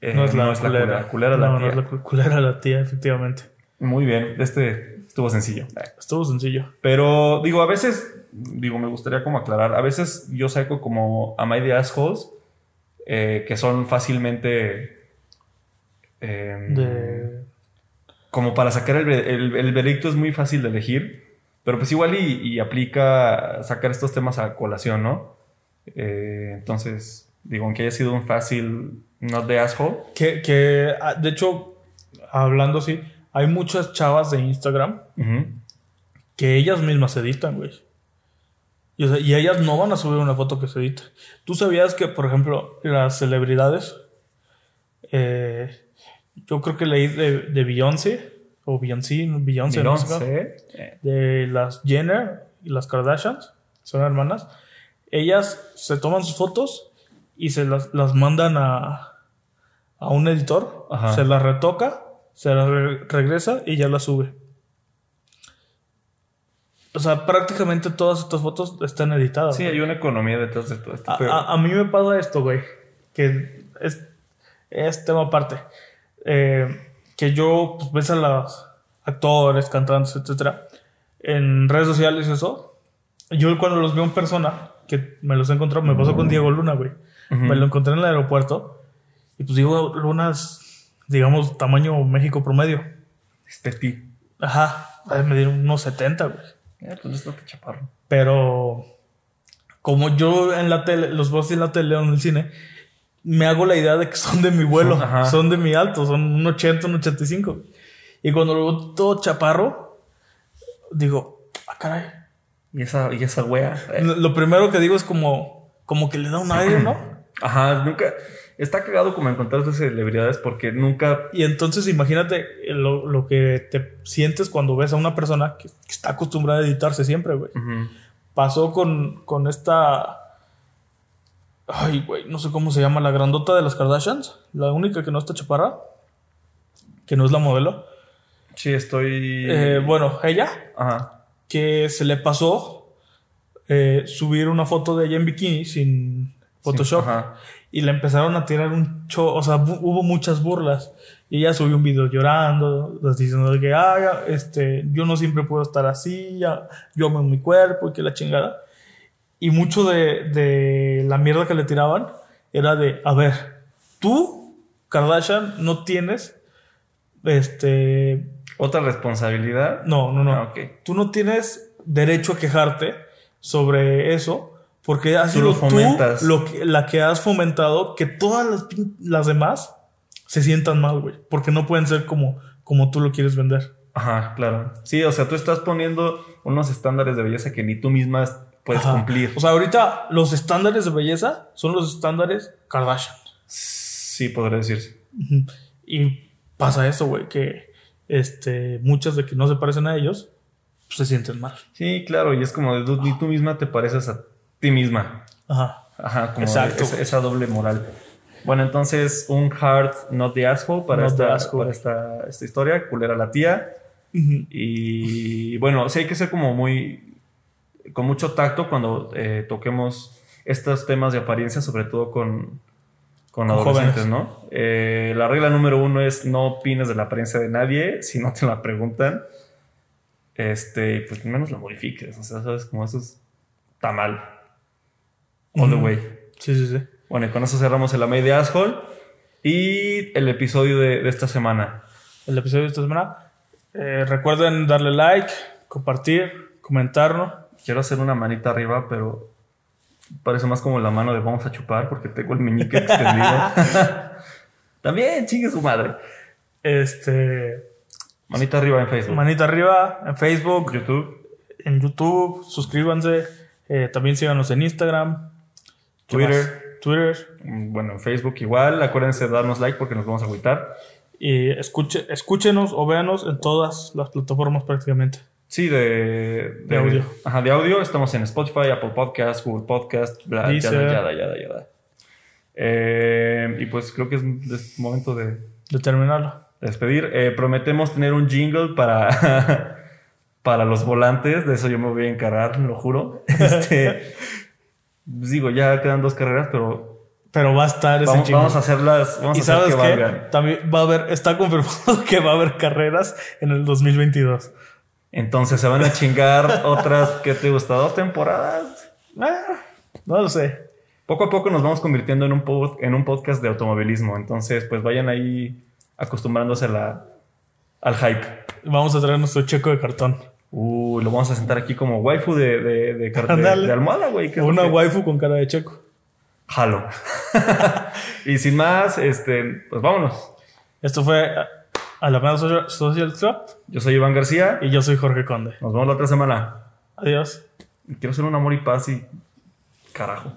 Speaker 1: Eh, no es la, culera, la tía. No es la culera la tía, efectivamente.
Speaker 2: Muy bien, este estuvo sencillo.
Speaker 1: Estuvo sencillo.
Speaker 2: Pero digo, a veces, digo, me gustaría como aclarar, a veces yo saco como a my the assholes eh, que son fácilmente... Em, como para sacar el, el, veredicto es muy fácil de elegir, pero pues igual y aplica sacar estos temas a colación, ¿no? Eh, entonces, digo, aunque haya sido un fácil not de asshole.
Speaker 1: Que, que, ah, de hecho, hablando así, hay muchas chavas de Instagram que ellas mismas editan, güey. Y, ellas no van a subir una foto que se edita. ¿Tú sabías que, por ejemplo, las celebridades, eh, yo creo que leí de, de Beyoncé, o Beyoncé, Beyoncé, de las Jenner y las Kardashians, son hermanas, ellas se toman sus fotos y se las, mandan a, a un editor, se las retoca, se las regresa y ya las sube. O sea, prácticamente todas estas fotos están editadas.
Speaker 2: Sí, hay una economía detrás de todo esto.
Speaker 1: A, mí me pasa esto, güey, que es, es tema aparte. Eh, que yo, pues, ves a los actores, cantantes, etcétera, en redes sociales y eso. Yo cuando los veo en persona, que me los he encontrado, me pasó con Diego Luna, güey. Me lo encontré en el aeropuerto. Y pues Diego Luna es, digamos, tamaño México promedio.
Speaker 2: Este
Speaker 1: Ajá. Me dieron unos 70, güey.
Speaker 2: Eh, pues no chaparro.
Speaker 1: Pero como yo en la tele, los veo en la tele o en el cine, me hago la idea de que son de mi vuelo, son, de mi alto, son un 80, un 85. Y cuando lo veo todo chaparro, digo, ah, caray,
Speaker 2: y esa, y esa wea.
Speaker 1: Lo primero que digo es como, como que le da un aire, ¿no?
Speaker 2: Ajá, nunca. Está cagado como encontrarse celebridades porque nunca.
Speaker 1: Y entonces imagínate lo, que te sientes cuando ves a una persona que, está acostumbrada a editarse siempre, güey. Pasó con, con esta. Ay, güey, no sé cómo se llama, la grandota de las Kardashians. La única que no está chaparra. Que no es la modelo.
Speaker 2: Sí, estoy.
Speaker 1: Eh, bueno, ella.
Speaker 2: Ajá
Speaker 1: que se le pasó eh, subir una foto de ella en bikini sin Photoshop. y le empezaron a tirar un show, o sea, hubo muchas burlas. Y ella subió un video llorando, diciendo que, ah, este, yo no siempre puedo estar así, ya, yo amo mi cuerpo y que la chingada. Y mucho de, de la mierda que le tiraban era de, a ver, tú, Kardashian, no tienes, este,
Speaker 2: ¿Otra responsabilidad?
Speaker 1: No, no, no. Ah, Tú no tienes derecho a quejarte sobre eso porque has sido tú lo que, la que has fomentado que todas las, las demás se sientan mal, güey. Porque no pueden ser como, como tú lo quieres vender.
Speaker 2: Ajá, claro. Sí, o sea, tú estás poniendo unos estándares de belleza que ni tú misma puedes cumplir.
Speaker 1: O sea, ahorita los estándares de belleza son los estándares Kardashian.
Speaker 2: Sí, podría decirse.
Speaker 1: Y pasa eso, güey, que este, muchas de que no se parecen a ellos, pues, se sienten mal.
Speaker 2: Sí, claro, y es como tú, ni tú misma te pareces a ti misma.
Speaker 1: Ajá.
Speaker 2: Ajá, como Esa, doble moral. Bueno, entonces un hard not the asshole para, esta, para esta, esta, historia, culera la tía. Y bueno, sí hay que ser como muy, con mucho tacto cuando eh, toquemos estos temas de apariencia, sobre todo con, con adolescentes, ¿no? Eh, la regla número uno es no opines de la apariencia de nadie si no te la preguntan. Este, pues menos la modifiques. O sea, sabes, como eso está mal. All the way.
Speaker 1: Sí, sí, sí.
Speaker 2: Bueno, y con eso cerramos el Amay de Asshole y el episodio de, esta semana.
Speaker 1: el episodio de esta semana. Eh, recuerden darle like, compartir, comentarnos.
Speaker 2: Quiero hacer una manita arriba, pero parece más como la mano de vamos a chupar porque tengo el meñique extendido. También, chingue su madre.
Speaker 1: Este.
Speaker 2: Manita arriba en Facebook.
Speaker 1: Manita arriba en Facebook,
Speaker 2: YouTube.
Speaker 1: en YouTube. Suscríbanse. Eh, también síganos en Instagram, ¿Qué
Speaker 2: Twitter.
Speaker 1: más? Twitter.
Speaker 2: Mm, Bueno, en Facebook igual. Acuérdense de darnos like porque nos vamos a agüitar.
Speaker 1: Y escuche, escúchenos o véanos en todas las plataformas prácticamente.
Speaker 2: Sí, de,
Speaker 1: De audio.
Speaker 2: Ajá, de audio. Estamos en Spotify, Apple Podcast, Google Podcast, bla, yada, yada, yada, yada. Eh, y pues creo que es, es momento de, de
Speaker 1: De terminarlo.
Speaker 2: despedir. Eh, prometemos tener un jingle para, para los volantes. De eso yo me voy a encargar, lo juro. Este, digo, ya quedan dos carreras, pero
Speaker 1: Pero va a estar ese
Speaker 2: vamos, vamos a hacerlas. Vamos
Speaker 1: y
Speaker 2: a hacer
Speaker 1: sabes
Speaker 2: que valgan.
Speaker 1: También va a haber, está confirmado que va a haber carreras en el 2022.
Speaker 2: Entonces se van a chingar otras que te gusta, dos temporadas.
Speaker 1: Ah, no lo sé.
Speaker 2: Poco a poco nos vamos convirtiendo en un, pod- en un podcast de automovilismo. Entonces, pues vayan ahí acostumbrándose a la- al hype.
Speaker 1: Vamos a traer nuestro checo de cartón.
Speaker 2: Uh, lo vamos a sentar aquí como waifu de, de, de, de- almohada, güey. ¿qué
Speaker 1: Una
Speaker 2: que-
Speaker 1: waifu con cara de checo.
Speaker 2: Jalo. y sin más, este, pues vámonos.
Speaker 1: Esto fue Social, Social Club
Speaker 2: Yo soy Iván García.
Speaker 1: y yo soy Jorge Conde.
Speaker 2: Nos vemos la otra semana.
Speaker 1: Adiós.
Speaker 2: Quiero ser un amor y paz y carajo.